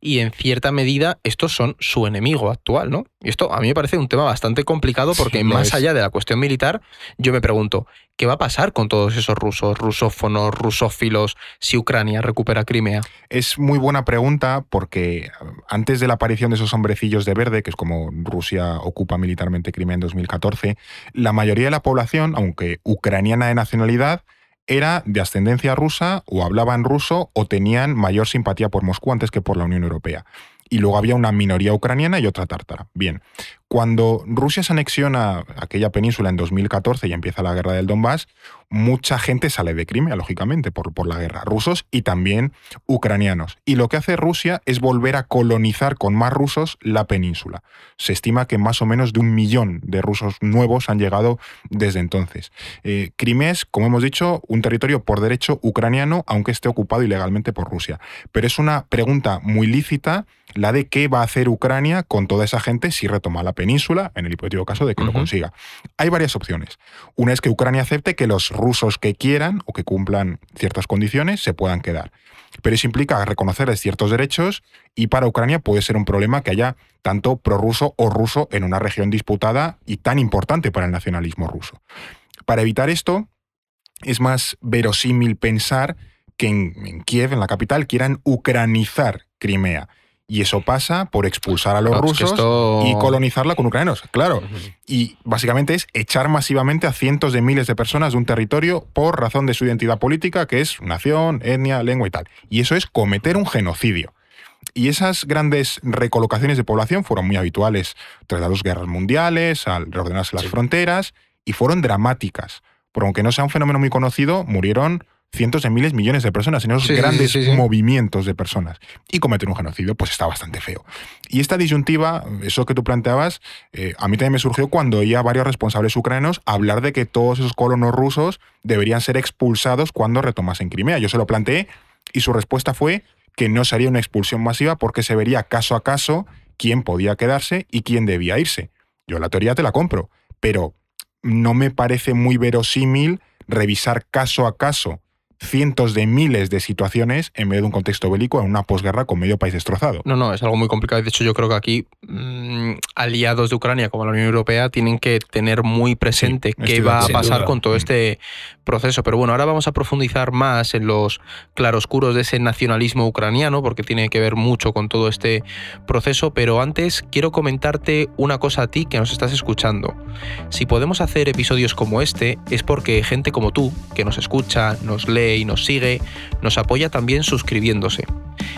y en cierta medida estos son su enemigo actual, ¿no? Y esto a mí me parece un tema bastante complicado porque Sí, más es. allá de la cuestión militar, yo me pregunto, ¿qué va a pasar con todos esos rusos, rusófonos, rusófilos, si Ucrania recupera Crimea? Es muy buena pregunta porque eh, antes de la aparición de esos hombrecillos de verde, que es como Rusia ocupa militarmente Crimea en 2014, la mayoría de la población, aunque ucraniana de nacionalidad, era de ascendencia rusa o hablaban ruso o tenían mayor simpatía por Moscú antes que por la Unión Europea. Y luego había una minoría ucraniana y otra tártara. Bien, cuando Rusia se anexiona aquella península en 2014 y empieza la guerra del Donbass, mucha gente sale de Crimea, lógicamente, por, por la guerra. Rusos y también ucranianos. Y lo que hace Rusia es volver a colonizar con más rusos la península. Se estima que más o menos de un millón de rusos nuevos han llegado desde entonces. Eh, Crimea es, como hemos dicho, un territorio por derecho ucraniano, aunque esté ocupado ilegalmente por Rusia. Pero es una pregunta muy lícita la de qué va a hacer Ucrania con toda esa gente si retoma la península, en el hipotético caso de que lo consiga. Hay varias opciones. Una es que Ucrania acepte que los rusos que quieran o que cumplan ciertas condiciones se puedan quedar. Pero eso implica reconocerles ciertos derechos y para Ucrania puede ser un problema que haya tanto prorruso o ruso en una región disputada y tan importante para el nacionalismo ruso. Para evitar esto, es más verosímil pensar que en, en Kiev, en la capital, quieran ucranizar Crimea. Y eso pasa por expulsar a los Claro, es que rusos esto- y colonizarla con ucranianos. Claro. Y básicamente es echar masivamente a cientos de miles de personas de un territorio por razón de su identidad política, que es nación, etnia, lengua y tal. Y eso es cometer un genocidio. Y esas grandes recolocaciones de población fueron muy habituales tras las dos guerras mundiales, al reordenarse las Sí. fronteras, y fueron dramáticas. Por aunque no sea un fenómeno muy conocido, murieron cientos de miles, millones de personas en esos Sí, grandes sí, sí. movimientos de personas. Y cometer un genocidio, pues está bastante feo. Y esta disyuntiva, eso que tú planteabas, eh, a mí también me surgió cuando oía a varios responsables ucranianos hablar de que todos esos colonos rusos deberían ser expulsados cuando retomasen Crimea. Yo se lo planteé y su respuesta fue que no sería una expulsión masiva porque se vería caso a caso quién podía quedarse y quién debía irse. Yo la teoría te la compro, pero no me parece muy verosímil revisar caso a caso cientos de miles de situaciones en medio de un contexto bélico en una posguerra con medio país destrozado. No, no, es algo muy complicado. De hecho, yo creo que aquí mm, aliados de Ucrania como la Unión Europea tienen que tener muy presente Sí, qué va a pasar duda. con todo este proceso. Pero bueno, ahora vamos a profundizar más en los claroscuros de ese nacionalismo ucraniano, porque tiene que ver mucho con todo este proceso. Pero antes quiero comentarte una cosa a ti que nos estás escuchando. Si podemos hacer episodios como este, es porque gente como tú, que nos escucha, nos lee y nos sigue, nos apoya también suscribiéndose.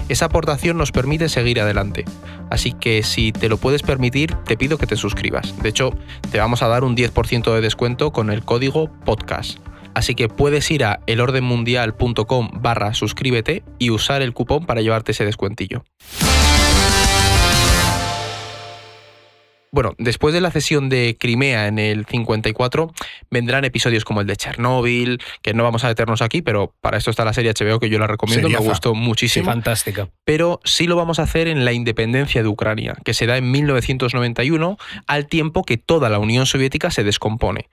Esa aportación nos permite seguir adelante. Así que si te lo puedes permitir, te pido que te suscribas. De hecho, te vamos a dar un 10% de descuento con el código podcast. Así que puedes ir a elordenmundial.com barra suscríbete y usar el cupón para llevarte ese descuentillo. Bueno, después de la cesión de Crimea en el 54, vendrán episodios como el de Chernóbil, que no vamos a detenernos aquí, pero para esto está la serie HBO que yo la recomiendo, me Seriaza. gustó muchísimo Fantástica. pero sí lo vamos a hacer en la independencia de Ucrania, que se da en 1991, al tiempo que toda la Unión Soviética se descompone.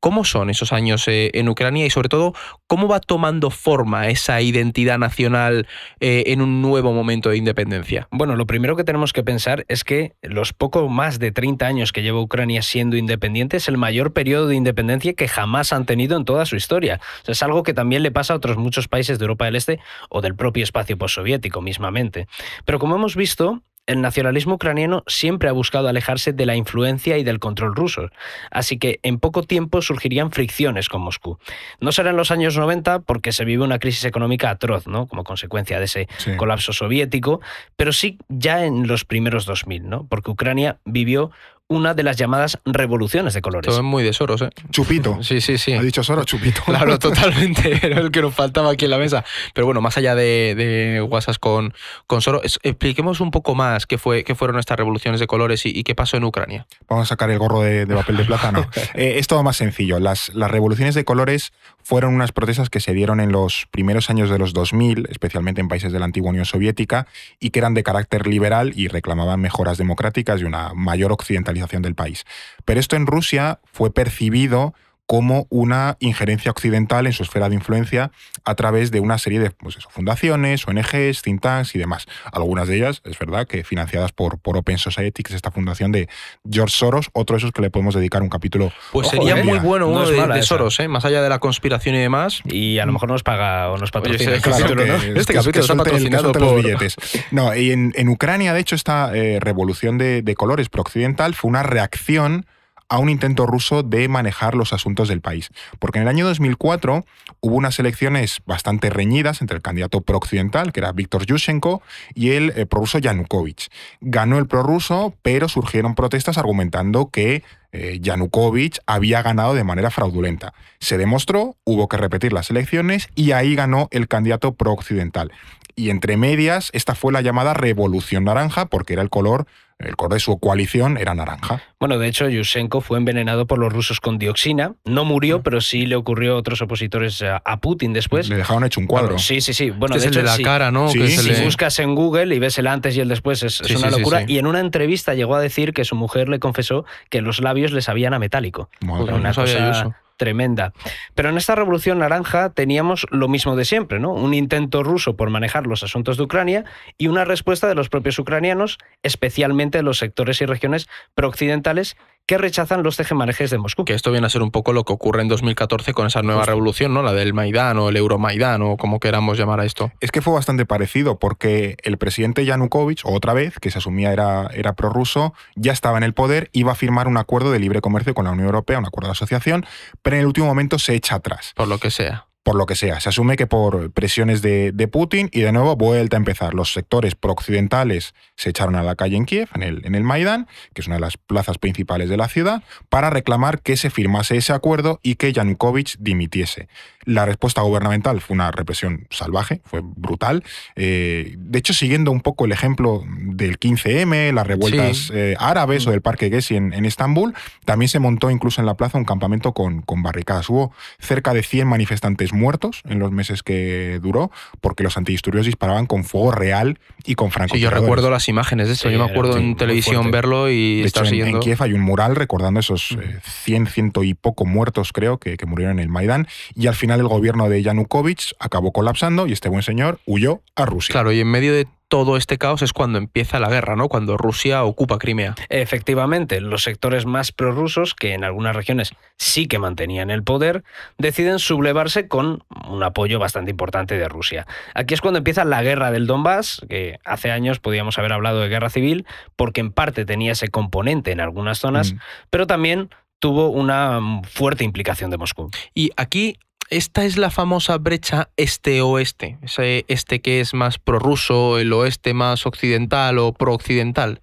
¿Cómo son esos años eh, en Ucrania y sobre todo cómo va tomando forma esa identidad nacional eh, en un nuevo momento de independencia? Bueno, lo primero que tenemos que pensar es que los poco más de 30 años que lleva Ucrania siendo independiente es el mayor periodo de independencia que jamás han tenido en toda su historia. es algo que también le pasa a otros muchos países de Europa del Este o del propio espacio postsoviético mismamente. Pero como hemos visto, el nacionalismo ucraniano siempre ha buscado alejarse de la influencia y del control ruso, así que en poco tiempo surgirían fricciones con Moscú. No será en los años 90 porque se vive una crisis económica atroz, ¿no? como consecuencia de ese colapso soviético, pero sí ya en los primeros 2000, ¿no? porque Ucrania vivió una de las llamadas revoluciones de colores. Todo es muy de Soros, ¿eh? Chupito. Sí, sí, sí. Ha dicho Soros, chupito. Claro, totalmente. Era el que nos faltaba aquí en la mesa. Pero bueno, más allá de, de WhatsApp con, con Soros, expliquemos un poco más qué, fue, qué fueron estas revoluciones de colores y, qué pasó en Ucrania. Vamos a sacar el gorro de, papel de plátano. Eh, es todo más sencillo. Las, las revoluciones de colores fueron unas protestas que se dieron en los primeros años de los 2000, especialmente en países de la antigua Unión Soviética, y que eran de carácter liberal y reclamaban mejoras democráticas y una mayor occidentalización del país. Pero esto en Rusia fue percibido como una injerencia occidental en su esfera de influencia a través de una serie de pues fundaciones, ONGs, think tanks y demás. Algunas de ellas, es verdad, que financiadas por, por Open Society, que es esta fundación de George Soros, otro de esos que le podemos dedicar un capítulo. Pues sería muy bueno uno de, Soros, ¿eh? más allá de la conspiración y demás. Y a lo mejor nos paga o nos patrocina. este capítulo, este capítulo está patrocinado por... los billetes. No, y en, Ucrania, de hecho, esta eh, revolución de, de colores prooccidental fue una reacción a un intento ruso de manejar los asuntos del país. Porque en el año 2004 hubo unas elecciones bastante reñidas entre el candidato pro-occidental, que era Víctor Yushchenko, y el eh, prorruso Yanukovych. Ganó el prorruso, pero surgieron protestas argumentando que eh, Yanukovych había ganado de manera fraudulenta. Se demostró, hubo que repetir las elecciones y ahí ganó el candidato pro-occidental. Y entre medias, esta fue la llamada Revolución Naranja, porque era el color el color de su coalición era naranja. Bueno, de hecho, Yushchenko fue envenenado por los rusos con dioxina. No murió, mm. pero sí le ocurrió a otros opositores a Putin después. Le dejaron hecho un cuadro. sí, sí, sí. Bueno, este de hecho, es el de la cara, ¿no? si buscas en Google y ves el antes y el después, es, una locura. Y en una entrevista llegó a decir que su mujer le confesó que los labios le sabían a metálico. una cosa tremenda. Pero en esta revolución naranja teníamos lo mismo de siempre, ¿no? Un intento ruso por manejar los asuntos de Ucrania y una respuesta de los propios ucranianos, especialmente de los sectores y regiones prooccidentales que rechazan los tejemanejes de Moscú. Que esto viene a ser un poco lo que ocurre en 2014 con esa nueva revolución, ¿no? La del Maidán o el Euromaidán o como queramos llamar a esto. Es que fue bastante parecido porque el presidente Yanukovych, otra vez, que se asumía era, era prorruso, ya estaba en el poder, iba a firmar un acuerdo de libre comercio con la Unión Europea, un acuerdo de asociación, pero en el último momento se echa atrás. Por lo que sea por lo que sea. Se asume que por presiones de, Putin y de nuevo vuelta a empezar. Los sectores prooccidentales se echaron a la calle en Kiev, en el, en el Maidán, que es una de las plazas principales de la ciudad, para reclamar que se firmase ese acuerdo y que Yanukovych dimitiese. La respuesta gubernamental fue una represión salvaje, fue brutal. Eh, de hecho, siguiendo un poco el ejemplo del 15M, las revueltas eh, árabes o del Parque Gezi en, en, Estambul, también se montó incluso en la plaza un campamento con, con barricadas. Hubo cerca de 100 manifestantes muertos en los meses que duró, porque los antidisturbios disparaban con fuego real y con francotiradores. Sí, yo recuerdo las imágenes de eso, yo me acuerdo en televisión verlo y de hecho, en, Kiev hay un mural recordando esos 100, eh, ciento y poco muertos, creo, que, que murieron en el Maidán, y al final el gobierno de Yanukovych acabó colapsando y este buen señor huyó a Rusia. Claro, y en medio de todo este caos es cuando empieza la guerra, ¿no? Cuando Rusia ocupa Crimea. Efectivamente, los sectores más prorrusos, que en algunas regiones sí que mantenían el poder, deciden sublevarse con un apoyo bastante importante de Rusia. Aquí es cuando empieza la guerra del Donbass, que hace años podíamos haber hablado de guerra civil, porque en parte tenía ese componente en algunas zonas, mm. pero también tuvo una fuerte implicación de Moscú. Y aquí esta es la famosa brecha este-oeste, ese este que es más prorruso, el oeste más occidental o pro-occidental.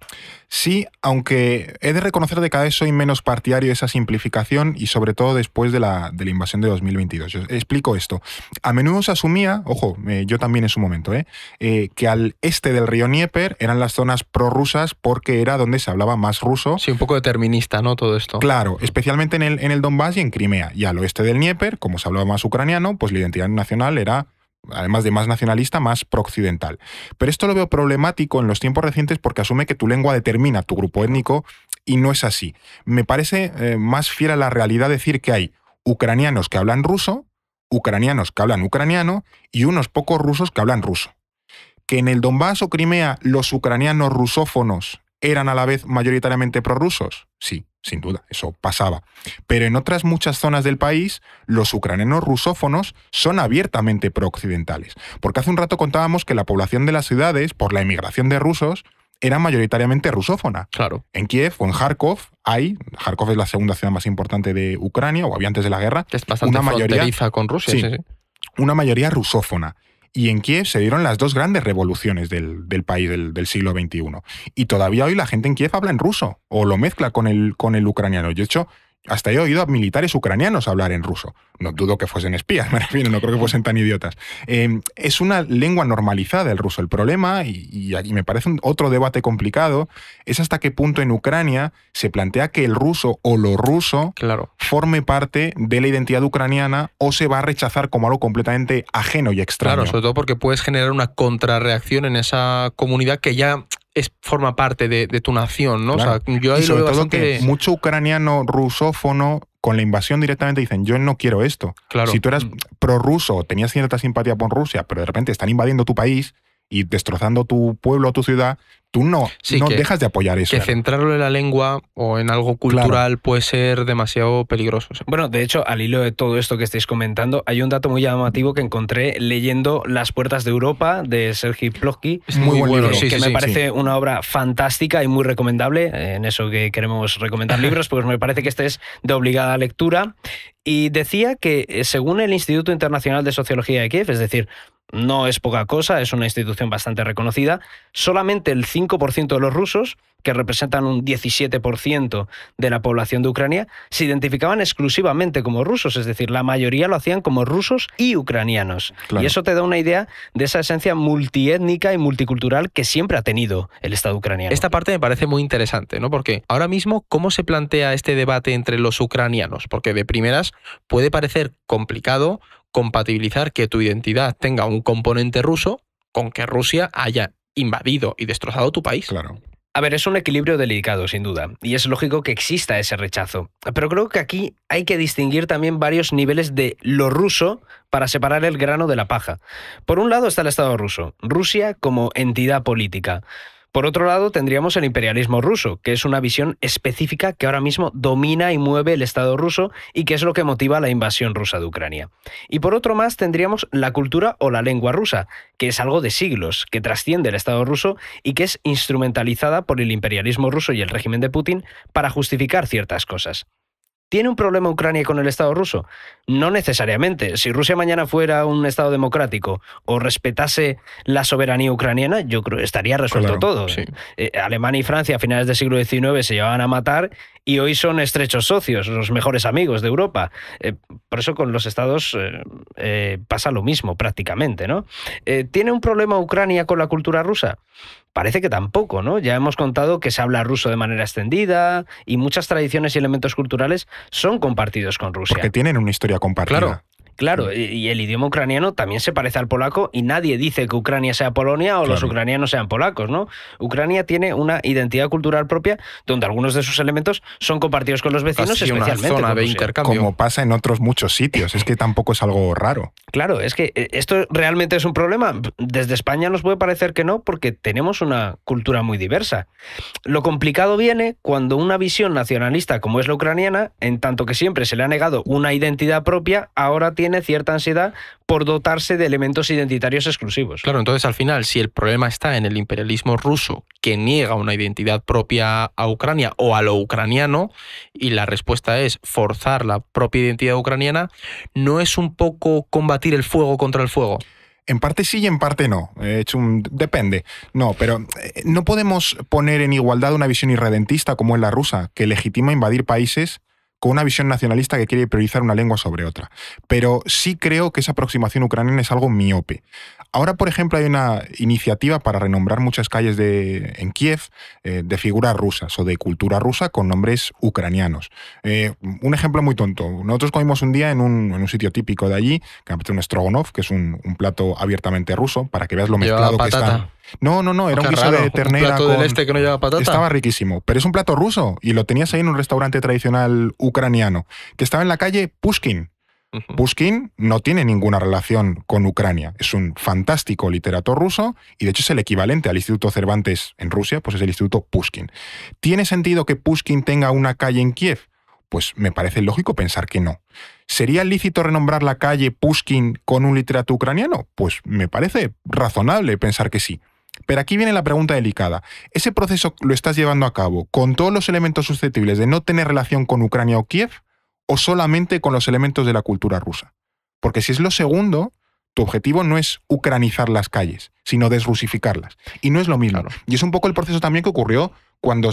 Sí, aunque he de reconocer que cada vez soy menos partidario de esa simplificación y sobre todo después de la, de la invasión de 2022. Yo explico esto. A menudo se asumía, ojo, eh, yo también en su momento, eh, eh, que al este del río Dnieper eran las zonas prorrusas porque era donde se hablaba más ruso. Sí, un poco determinista, ¿no? Todo esto. Claro, especialmente en el, en el Donbass y en Crimea. Y al oeste del Dnieper, como se hablaba más ucraniano, pues la identidad nacional era además de más nacionalista, más prooccidental. Pero esto lo veo problemático en los tiempos recientes porque asume que tu lengua determina tu grupo étnico y no es así. Me parece eh, más fiel a la realidad decir que hay ucranianos que hablan ruso, ucranianos que hablan ucraniano y unos pocos rusos que hablan ruso. Que en el Donbass o Crimea los ucranianos rusófonos eran a la vez mayoritariamente prorrusos, sí, sin duda, eso pasaba. Pero en otras muchas zonas del país, los ucranianos rusófonos son abiertamente prooccidentales. Porque hace un rato contábamos que la población de las ciudades, por la emigración de rusos, era mayoritariamente rusófona. Claro. En Kiev o en Kharkov hay, Kharkov es la segunda ciudad más importante de Ucrania, o había antes de la guerra, Que es bastante una mayoría, con Rusia. Sí. Sí, sí. una mayoría rusófona. Y en Kiev se dieron las dos grandes revoluciones del, del país del, del siglo XXI. Y todavía hoy la gente en Kiev habla en ruso o lo mezcla con el, con el ucraniano. Yo, hecho, hasta he oído a militares ucranianos hablar en ruso. No dudo que fuesen espías, me refiero, no creo que fuesen tan idiotas. Eh, es una lengua normalizada el ruso. El problema, y, y aquí me parece un- otro debate complicado, es hasta qué punto en Ucrania se plantea que el ruso o lo ruso Claro. forme parte de la identidad ucraniana o se va a rechazar como algo completamente ajeno y extraño. Claro, sobre todo porque puedes generar una contrarreacción en esa comunidad que ya es, forma parte de, de tu nación, ¿no? Claro. O sea, yo ahí y lo sobre veo todo bastante... que mucho ucraniano rusófono con la invasión directamente dicen, yo no quiero esto. Claro. Si tú eras prorruso, tenías cierta simpatía por Rusia, pero de repente están invadiendo tu país y destrozando tu pueblo o tu ciudad, tú no, Sí, no que- dejas de apoyar eso. que centrarlo en la lengua o en algo cultural puede ser demasiado peligroso. Bueno, de hecho, al hilo de todo esto que estáis comentando, hay un dato muy llamativo que encontré leyendo Las puertas de Europa de Sergei Plotkin. Es muy, buen bueno, libro, sí, que sí, me sí. parece una obra fantástica y muy recomendable. eh, En eso que queremos recomendar libros, pues me parece que este es de obligada lectura. Y decía que, eh, según el Instituto Internacional de Sociología de Kiev, es decir, no es poca cosa, es una institución bastante reconocida, solamente el 5% de los rusos, que representan un 17% de la población de Ucrania, se identificaban exclusivamente como rusos, es decir, la mayoría lo hacían como rusos y ucranianos. Claro. Y eso te da una idea de esa esencia multiétnica y multicultural que siempre ha tenido el Estado ucraniano. Esta parte me parece muy interesante, ¿no? Porque ahora mismo, ¿cómo se plantea este debate entre los ucranianos? Porque de primeras puede parecer complicado compatibilizar que tu identidad tenga un componente ruso con que Rusia haya invadido y destrozado tu país. Claro. A ver, es un equilibrio delicado, sin duda, y es lógico que exista ese rechazo. Pero creo que aquí hay que distinguir también varios niveles de lo ruso para separar el grano de la paja. Por un lado está el Estado ruso, Rusia como entidad política. Por otro lado, tendríamos el imperialismo ruso, que es una visión específica que ahora mismo domina y mueve el Estado ruso y que es lo que motiva la invasión rusa de Ucrania. Y por otro más, tendríamos la cultura o la lengua rusa, que es algo de siglos, que trasciende el Estado ruso y que es instrumentalizada por el imperialismo ruso y el régimen de Putin para justificar ciertas cosas. ¿Tiene un problema Ucrania con el Estado ruso? No necesariamente. Si Rusia mañana fuera un Estado democrático o respetase la soberanía ucraniana, yo creo que estaría resuelto Claro, todo. sí. Eh, Alemania y Francia a finales del siglo XIX se llevaban a matar y hoy son estrechos socios, los mejores amigos de Europa. Eh, por eso con los estados eh, eh, pasa lo mismo prácticamente, ¿no? ¿Tiene un problema Ucrania con la cultura rusa? Parece que tampoco, ¿no? Ya hemos contado que se habla ruso de manera extendida y muchas tradiciones y elementos culturales son compartidos con Rusia. Porque tienen una historia compartida. Claro. Claro, y y el idioma ucraniano también se parece al polaco y nadie dice que Ucrania sea Polonia o los ucranianos sean polacos, ¿no? Ucrania tiene una identidad cultural propia donde algunos de sus elementos son compartidos con los vecinos, una especialmente zona con de intercambio. Como pasa en otros muchos sitios. Es que tampoco es algo raro. Claro, es que eh, esto realmente es un problema. Desde España nos puede parecer que no, porque tenemos una cultura muy diversa. Lo complicado viene cuando una visión nacionalista como es la ucraniana, en tanto que siempre se le ha negado una identidad propia, ahora tiene cierta ansiedad por dotarse de elementos identitarios exclusivos. Claro, entonces al final, si el problema está en el imperialismo ruso que niega una identidad propia a Ucrania o a lo ucraniano, y la respuesta es forzar la propia identidad ucraniana, ¿no es un poco combatir el fuego contra el fuego? En parte sí y en parte no. He hecho un. Depende. No, pero eh, no podemos poner en igualdad una visión irredentista como es la rusa, que legitima invadir países con una visión nacionalista que quiere priorizar una lengua sobre otra. Pero sí creo que esa aproximación ucraniana es algo miope. Ahora, por ejemplo, hay una iniciativa para renombrar muchas calles de, en Kiev eh, de figuras rusas o de cultura rusa con nombres ucranianos. Eh, un ejemplo muy tonto. Nosotros comimos un día en un, en un sitio típico de allí, que un strogonov, que es un, un plato abiertamente ruso, para que veas lo mezclado que está. No, no, no, era Qué un guiso raro, de un ternera. plato del este que no lleva patata. Estaba riquísimo, pero es un plato ruso y lo tenías ahí en un restaurante tradicional ucraniano, que estaba en la calle Pushkin. Pushkin no tiene ninguna relación con Ucrania. Es un fantástico literato ruso y de hecho es el equivalente al Instituto Cervantes en Rusia, pues es el Instituto Pushkin. ¿Tiene sentido que Pushkin tenga una calle en Kiev? Pues me parece lógico pensar que no. ¿Sería lícito renombrar la calle Pushkin con un literato ucraniano? Pues me parece razonable pensar que sí. Pero aquí viene la pregunta delicada. ¿Ese proceso lo estás llevando a cabo con todos los elementos susceptibles de no tener relación con Ucrania o Kiev o solamente con los elementos de la cultura rusa? Porque si es lo segundo, tu objetivo no es ucranizar las calles, sino desrusificarlas. Y no es lo mismo. Claro. Y es un poco el proceso también que ocurrió cuando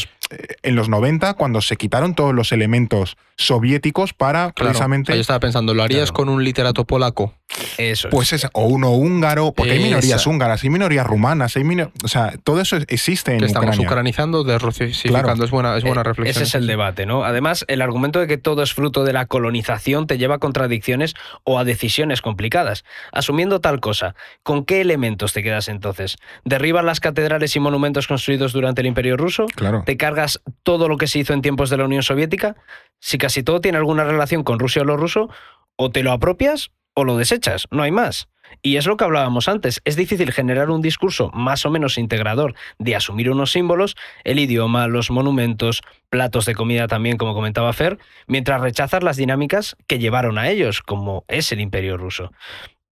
en los 90, cuando se quitaron todos los elementos soviéticos para Claro, precisamente... yo estaba pensando, ¿lo harías Claro. con un literato polaco? Eso es. Pues es, o uno húngaro, porque hay minorías húngaras, hay minorías rumanas, hay mino- o sea, todo eso existe en Que estamos Ucrania. ucranizando, desrusificando. Claro. Es buena, es buena Eh, reflexión. Ese es el debate, ¿no? Además, el argumento de que todo es fruto de la colonización te lleva a contradicciones o a decisiones complicadas. Asumiendo tal cosa, ¿con qué elementos te quedas entonces? ¿Derribas las catedrales y monumentos construidos durante el Imperio Ruso? Claro. ¿Te cargas todo lo que se hizo en tiempos de la Unión Soviética? Si casi todo tiene alguna relación con Rusia o lo ruso, o te lo apropias o lo desechas, no hay más. Y es lo que hablábamos antes, es difícil generar un discurso más o menos integrador de asumir unos símbolos, el idioma, los monumentos, platos de comida también, como comentaba Fer, mientras rechazas las dinámicas que llevaron a ellos, como es el imperio ruso.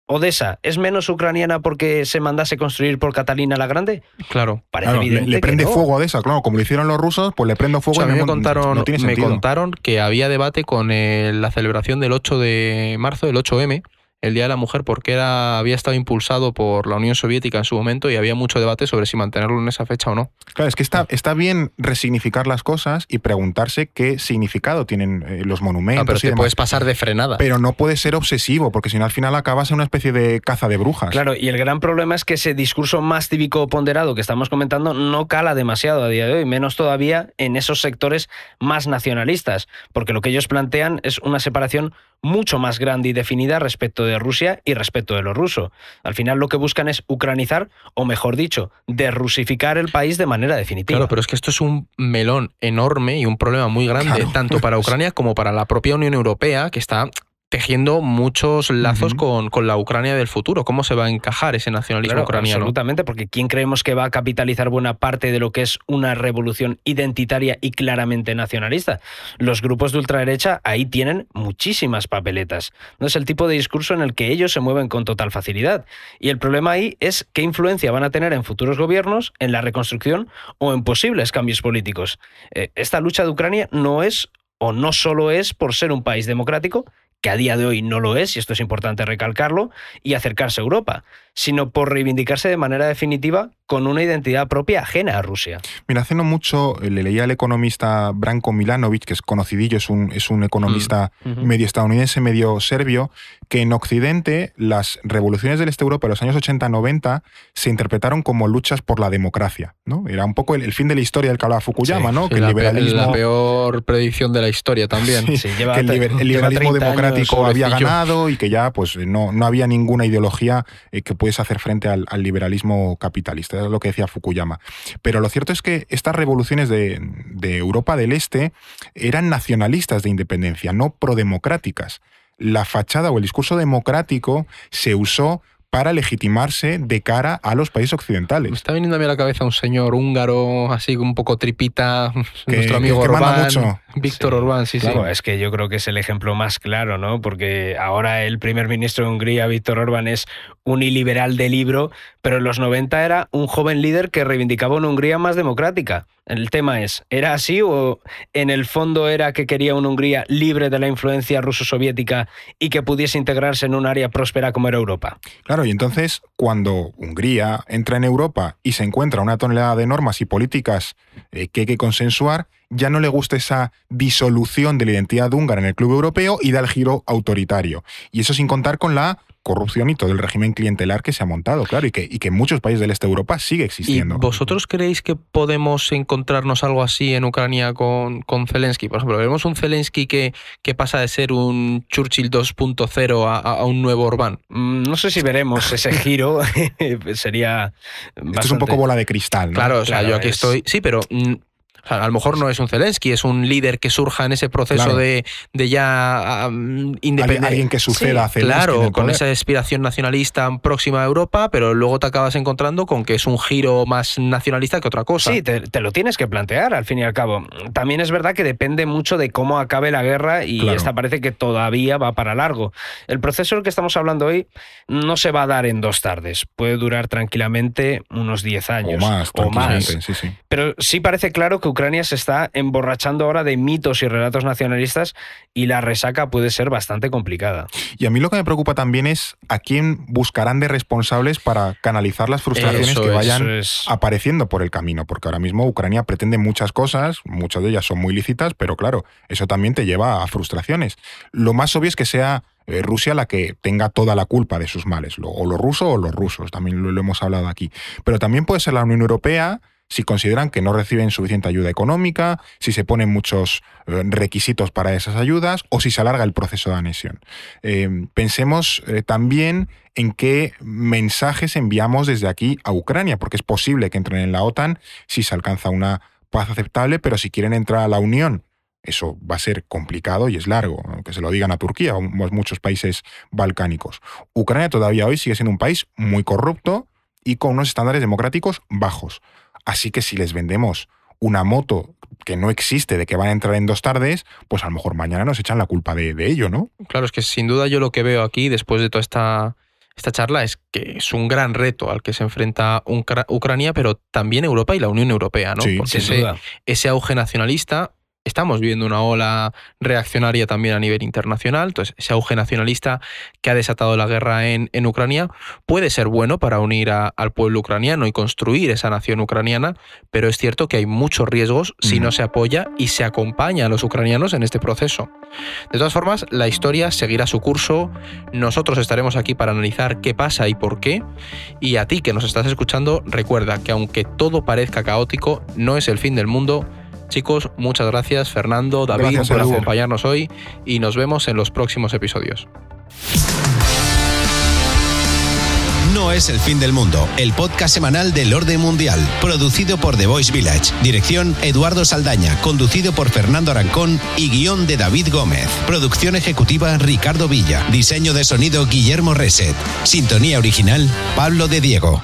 Odessa, ¿es menos ucraniana porque se mandase construir por Catalina la Grande? Claro. Parece Claro, evidente le prende no. fuego a esa, claro, como lo hicieron los rusos, pues le prendo O fuego sea, a mí no, me contaron, no tiene me contaron que había debate con eh, la celebración del 8 de marzo, del 8M, el Día de la Mujer, porque era, había estado impulsado por la Unión Soviética en su momento y había mucho debate sobre si mantenerlo en esa fecha o no. Claro, es que está, está bien resignificar las cosas y preguntarse qué significado tienen eh, los monumentos Ah, pero y te demás. puedes pasar de frenada. Pero no puede ser obsesivo, porque si no al final acabas en una especie de caza de brujas. Claro, y el gran problema es que ese discurso más cívico ponderado que estamos comentando no cala demasiado a día de hoy, menos todavía en esos sectores más nacionalistas, porque lo que ellos plantean es una separación mucho más grande y definida respecto de Rusia y respecto de lo ruso. Al final lo que buscan es ucranizar, o mejor dicho, derrusificar el país de manera definitiva. Claro, pero es que esto es un melón enorme y un problema muy grande, Claro. tanto para Ucrania como para la propia Unión Europea, que está tejiendo muchos lazos con, con la Ucrania del futuro. ¿Cómo se va a encajar ese nacionalismo Claro, ucraniano? Absolutamente, porque ¿quién creemos que va a capitalizar buena parte de lo que es una revolución identitaria y claramente nacionalista? Los grupos de ultraderecha ahí tienen muchísimas papeletas. No es el tipo de discurso en el que ellos se mueven con total facilidad. Y el problema ahí es qué influencia van a tener en futuros gobiernos, en la reconstrucción o en posibles cambios políticos. Eh, esta lucha de Ucrania no es o no solo es por ser un país democrático, que a día de hoy no lo es, y esto es importante recalcarlo, y acercarse a Europa, sino por reivindicarse de manera definitiva con una identidad propia ajena a Rusia. Mira, hace no mucho eh, le leía al economista Branko Milanovic, que es conocidillo, es un, es un economista Ujú. medio estadounidense, medio serbio, que en Occidente las revoluciones del este Europa de los años 80-90 se interpretaron como luchas por la democracia. ¿no? Era un poco el, el fin de la historia del que hablaba Fukuyama, Sí, ¿no? sí, que el liberalismo. la peor predicción de la historia también. Sí, Sí, lleva que el, liber- el liberalismo 30 años democrático había ganado y que ya pues no, no había ninguna ideología eh, que pudiese hacer frente al, al liberalismo capitalista, es lo que decía Fukuyama. Pero lo cierto es que estas revoluciones de, de Europa del Este eran nacionalistas de independencia, no prodemocráticas. La fachada o el discurso democrático se usó para legitimarse de cara a los países Me occidentales. está viniendo a mí a la cabeza un señor húngaro, así un poco tripita, Que- nuestro amigo que manda Orbán, mucho. Víctor Sí, Orbán, sí, Claro, sí. es que yo creo que es el ejemplo más claro, ¿no? Porque ahora el primer ministro de Hungría, Víctor Orbán, es un iliberal de libro, pero en los 90 era un joven líder que reivindicaba una Hungría más democrática. El tema es, ¿era así o en el fondo era que quería una Hungría libre de la influencia ruso-soviética y que pudiese integrarse en un área próspera como era Europa? Claro, y entonces cuando Hungría entra en Europa y se encuentra una tonelada de normas y políticas eh, que hay que consensuar, ya no le gusta esa disolución de la identidad húngara en el club europeo y da el giro autoritario. Y eso sin contar con la corrupción y todo el régimen clientelar que se ha montado, claro, y que, y que en muchos países del este de Europa sigue existiendo. ¿Y ¿Vosotros creéis que podemos encontrarnos algo así en Ucrania con, con Zelensky? Por ejemplo, vemos un Zelensky que, que pasa de ser un Churchill 2.0 a, a, un nuevo Orbán. Mm, no sé si veremos ese giro, sería... Esto es un poco bola de cristal, ¿no? Claro, o sea, yo aquí estoy... Sí, pero mm, a lo mejor no es un Zelensky, es un líder que surja en ese proceso de, de, ya um, independencia. Alguien que suceda a Zelensky. Claro, con esa aspiración nacionalista próxima a Europa, pero luego te acabas encontrando con que es un giro más nacionalista que otra cosa. Sí, te, lo tienes que plantear al fin y al cabo. También es verdad que depende mucho de cómo acabe la guerra y esta parece que todavía va para largo. El proceso del que estamos hablando hoy no se va a dar en dos tardes, puede durar tranquilamente unos 10 años. O más, o más. Sí, sí. Pero sí parece claro que Ucrania se está emborrachando ahora de mitos y relatos nacionalistas y la resaca puede ser bastante complicada. Y a mí lo que me preocupa también es a quién buscarán de responsables para canalizar las frustraciones que vayan apareciendo por el camino, porque ahora mismo Ucrania pretende muchas cosas, muchas de ellas son muy lícitas, pero claro, eso también te lleva a frustraciones. Lo más obvio es que sea eh, Rusia la que tenga toda la culpa de sus males, o los rusos o los rusos, también lo hemos hablado aquí. Pero también puede ser la Unión Europea, si consideran que no reciben suficiente ayuda económica, si se ponen muchos eh, requisitos para esas ayudas o si se alarga el proceso de anexión. Eh, pensemos eh, también en qué mensajes enviamos desde aquí a Ucrania, porque es posible que entren en la OTAN si se alcanza una paz aceptable, pero si quieren entrar a la Unión, eso va a ser complicado y es largo, que se lo digan a Turquía o a muchos países balcánicos. Ucrania todavía hoy sigue siendo un país muy corrupto y con unos estándares democráticos bajos. Así que si les vendemos una moto que no existe, de que van a entrar en dos tardes, pues a lo mejor mañana nos echan la culpa de, ello, ¿no? Claro, es que sin duda yo lo que veo aquí, después de toda esta, esta charla, es que es un gran reto al que se enfrenta Ucrania, pero también Europa y la Unión Europea, ¿no? Sí, Porque ese, duda. ese auge nacionalista estamos viendo una ola reaccionaria también a nivel internacional. Entonces, ese auge nacionalista que ha desatado la guerra en, en Ucrania puede ser bueno para unir al pueblo ucraniano y construir esa nación ucraniana, pero es cierto que hay muchos riesgos si no se apoya y se acompaña a los ucranianos en este proceso. De todas formas, la historia seguirá su curso. Nosotros estaremos aquí para analizar qué pasa y por qué. Y a ti que nos estás escuchando, recuerda que aunque todo parezca caótico, no es el fin del mundo Chicos, muchas gracias. Fernando, David, por acompañarnos hoy y nos vemos en los próximos episodios. No es el fin del mundo, el podcast semanal del orden mundial, producido por The Voice Village, dirección Eduardo Saldaña, conducido por Fernando Arancón y guion de David Gómez, producción ejecutiva Ricardo Villa, diseño de sonido Guillermo Reset, sintonía original Pablo de Diego.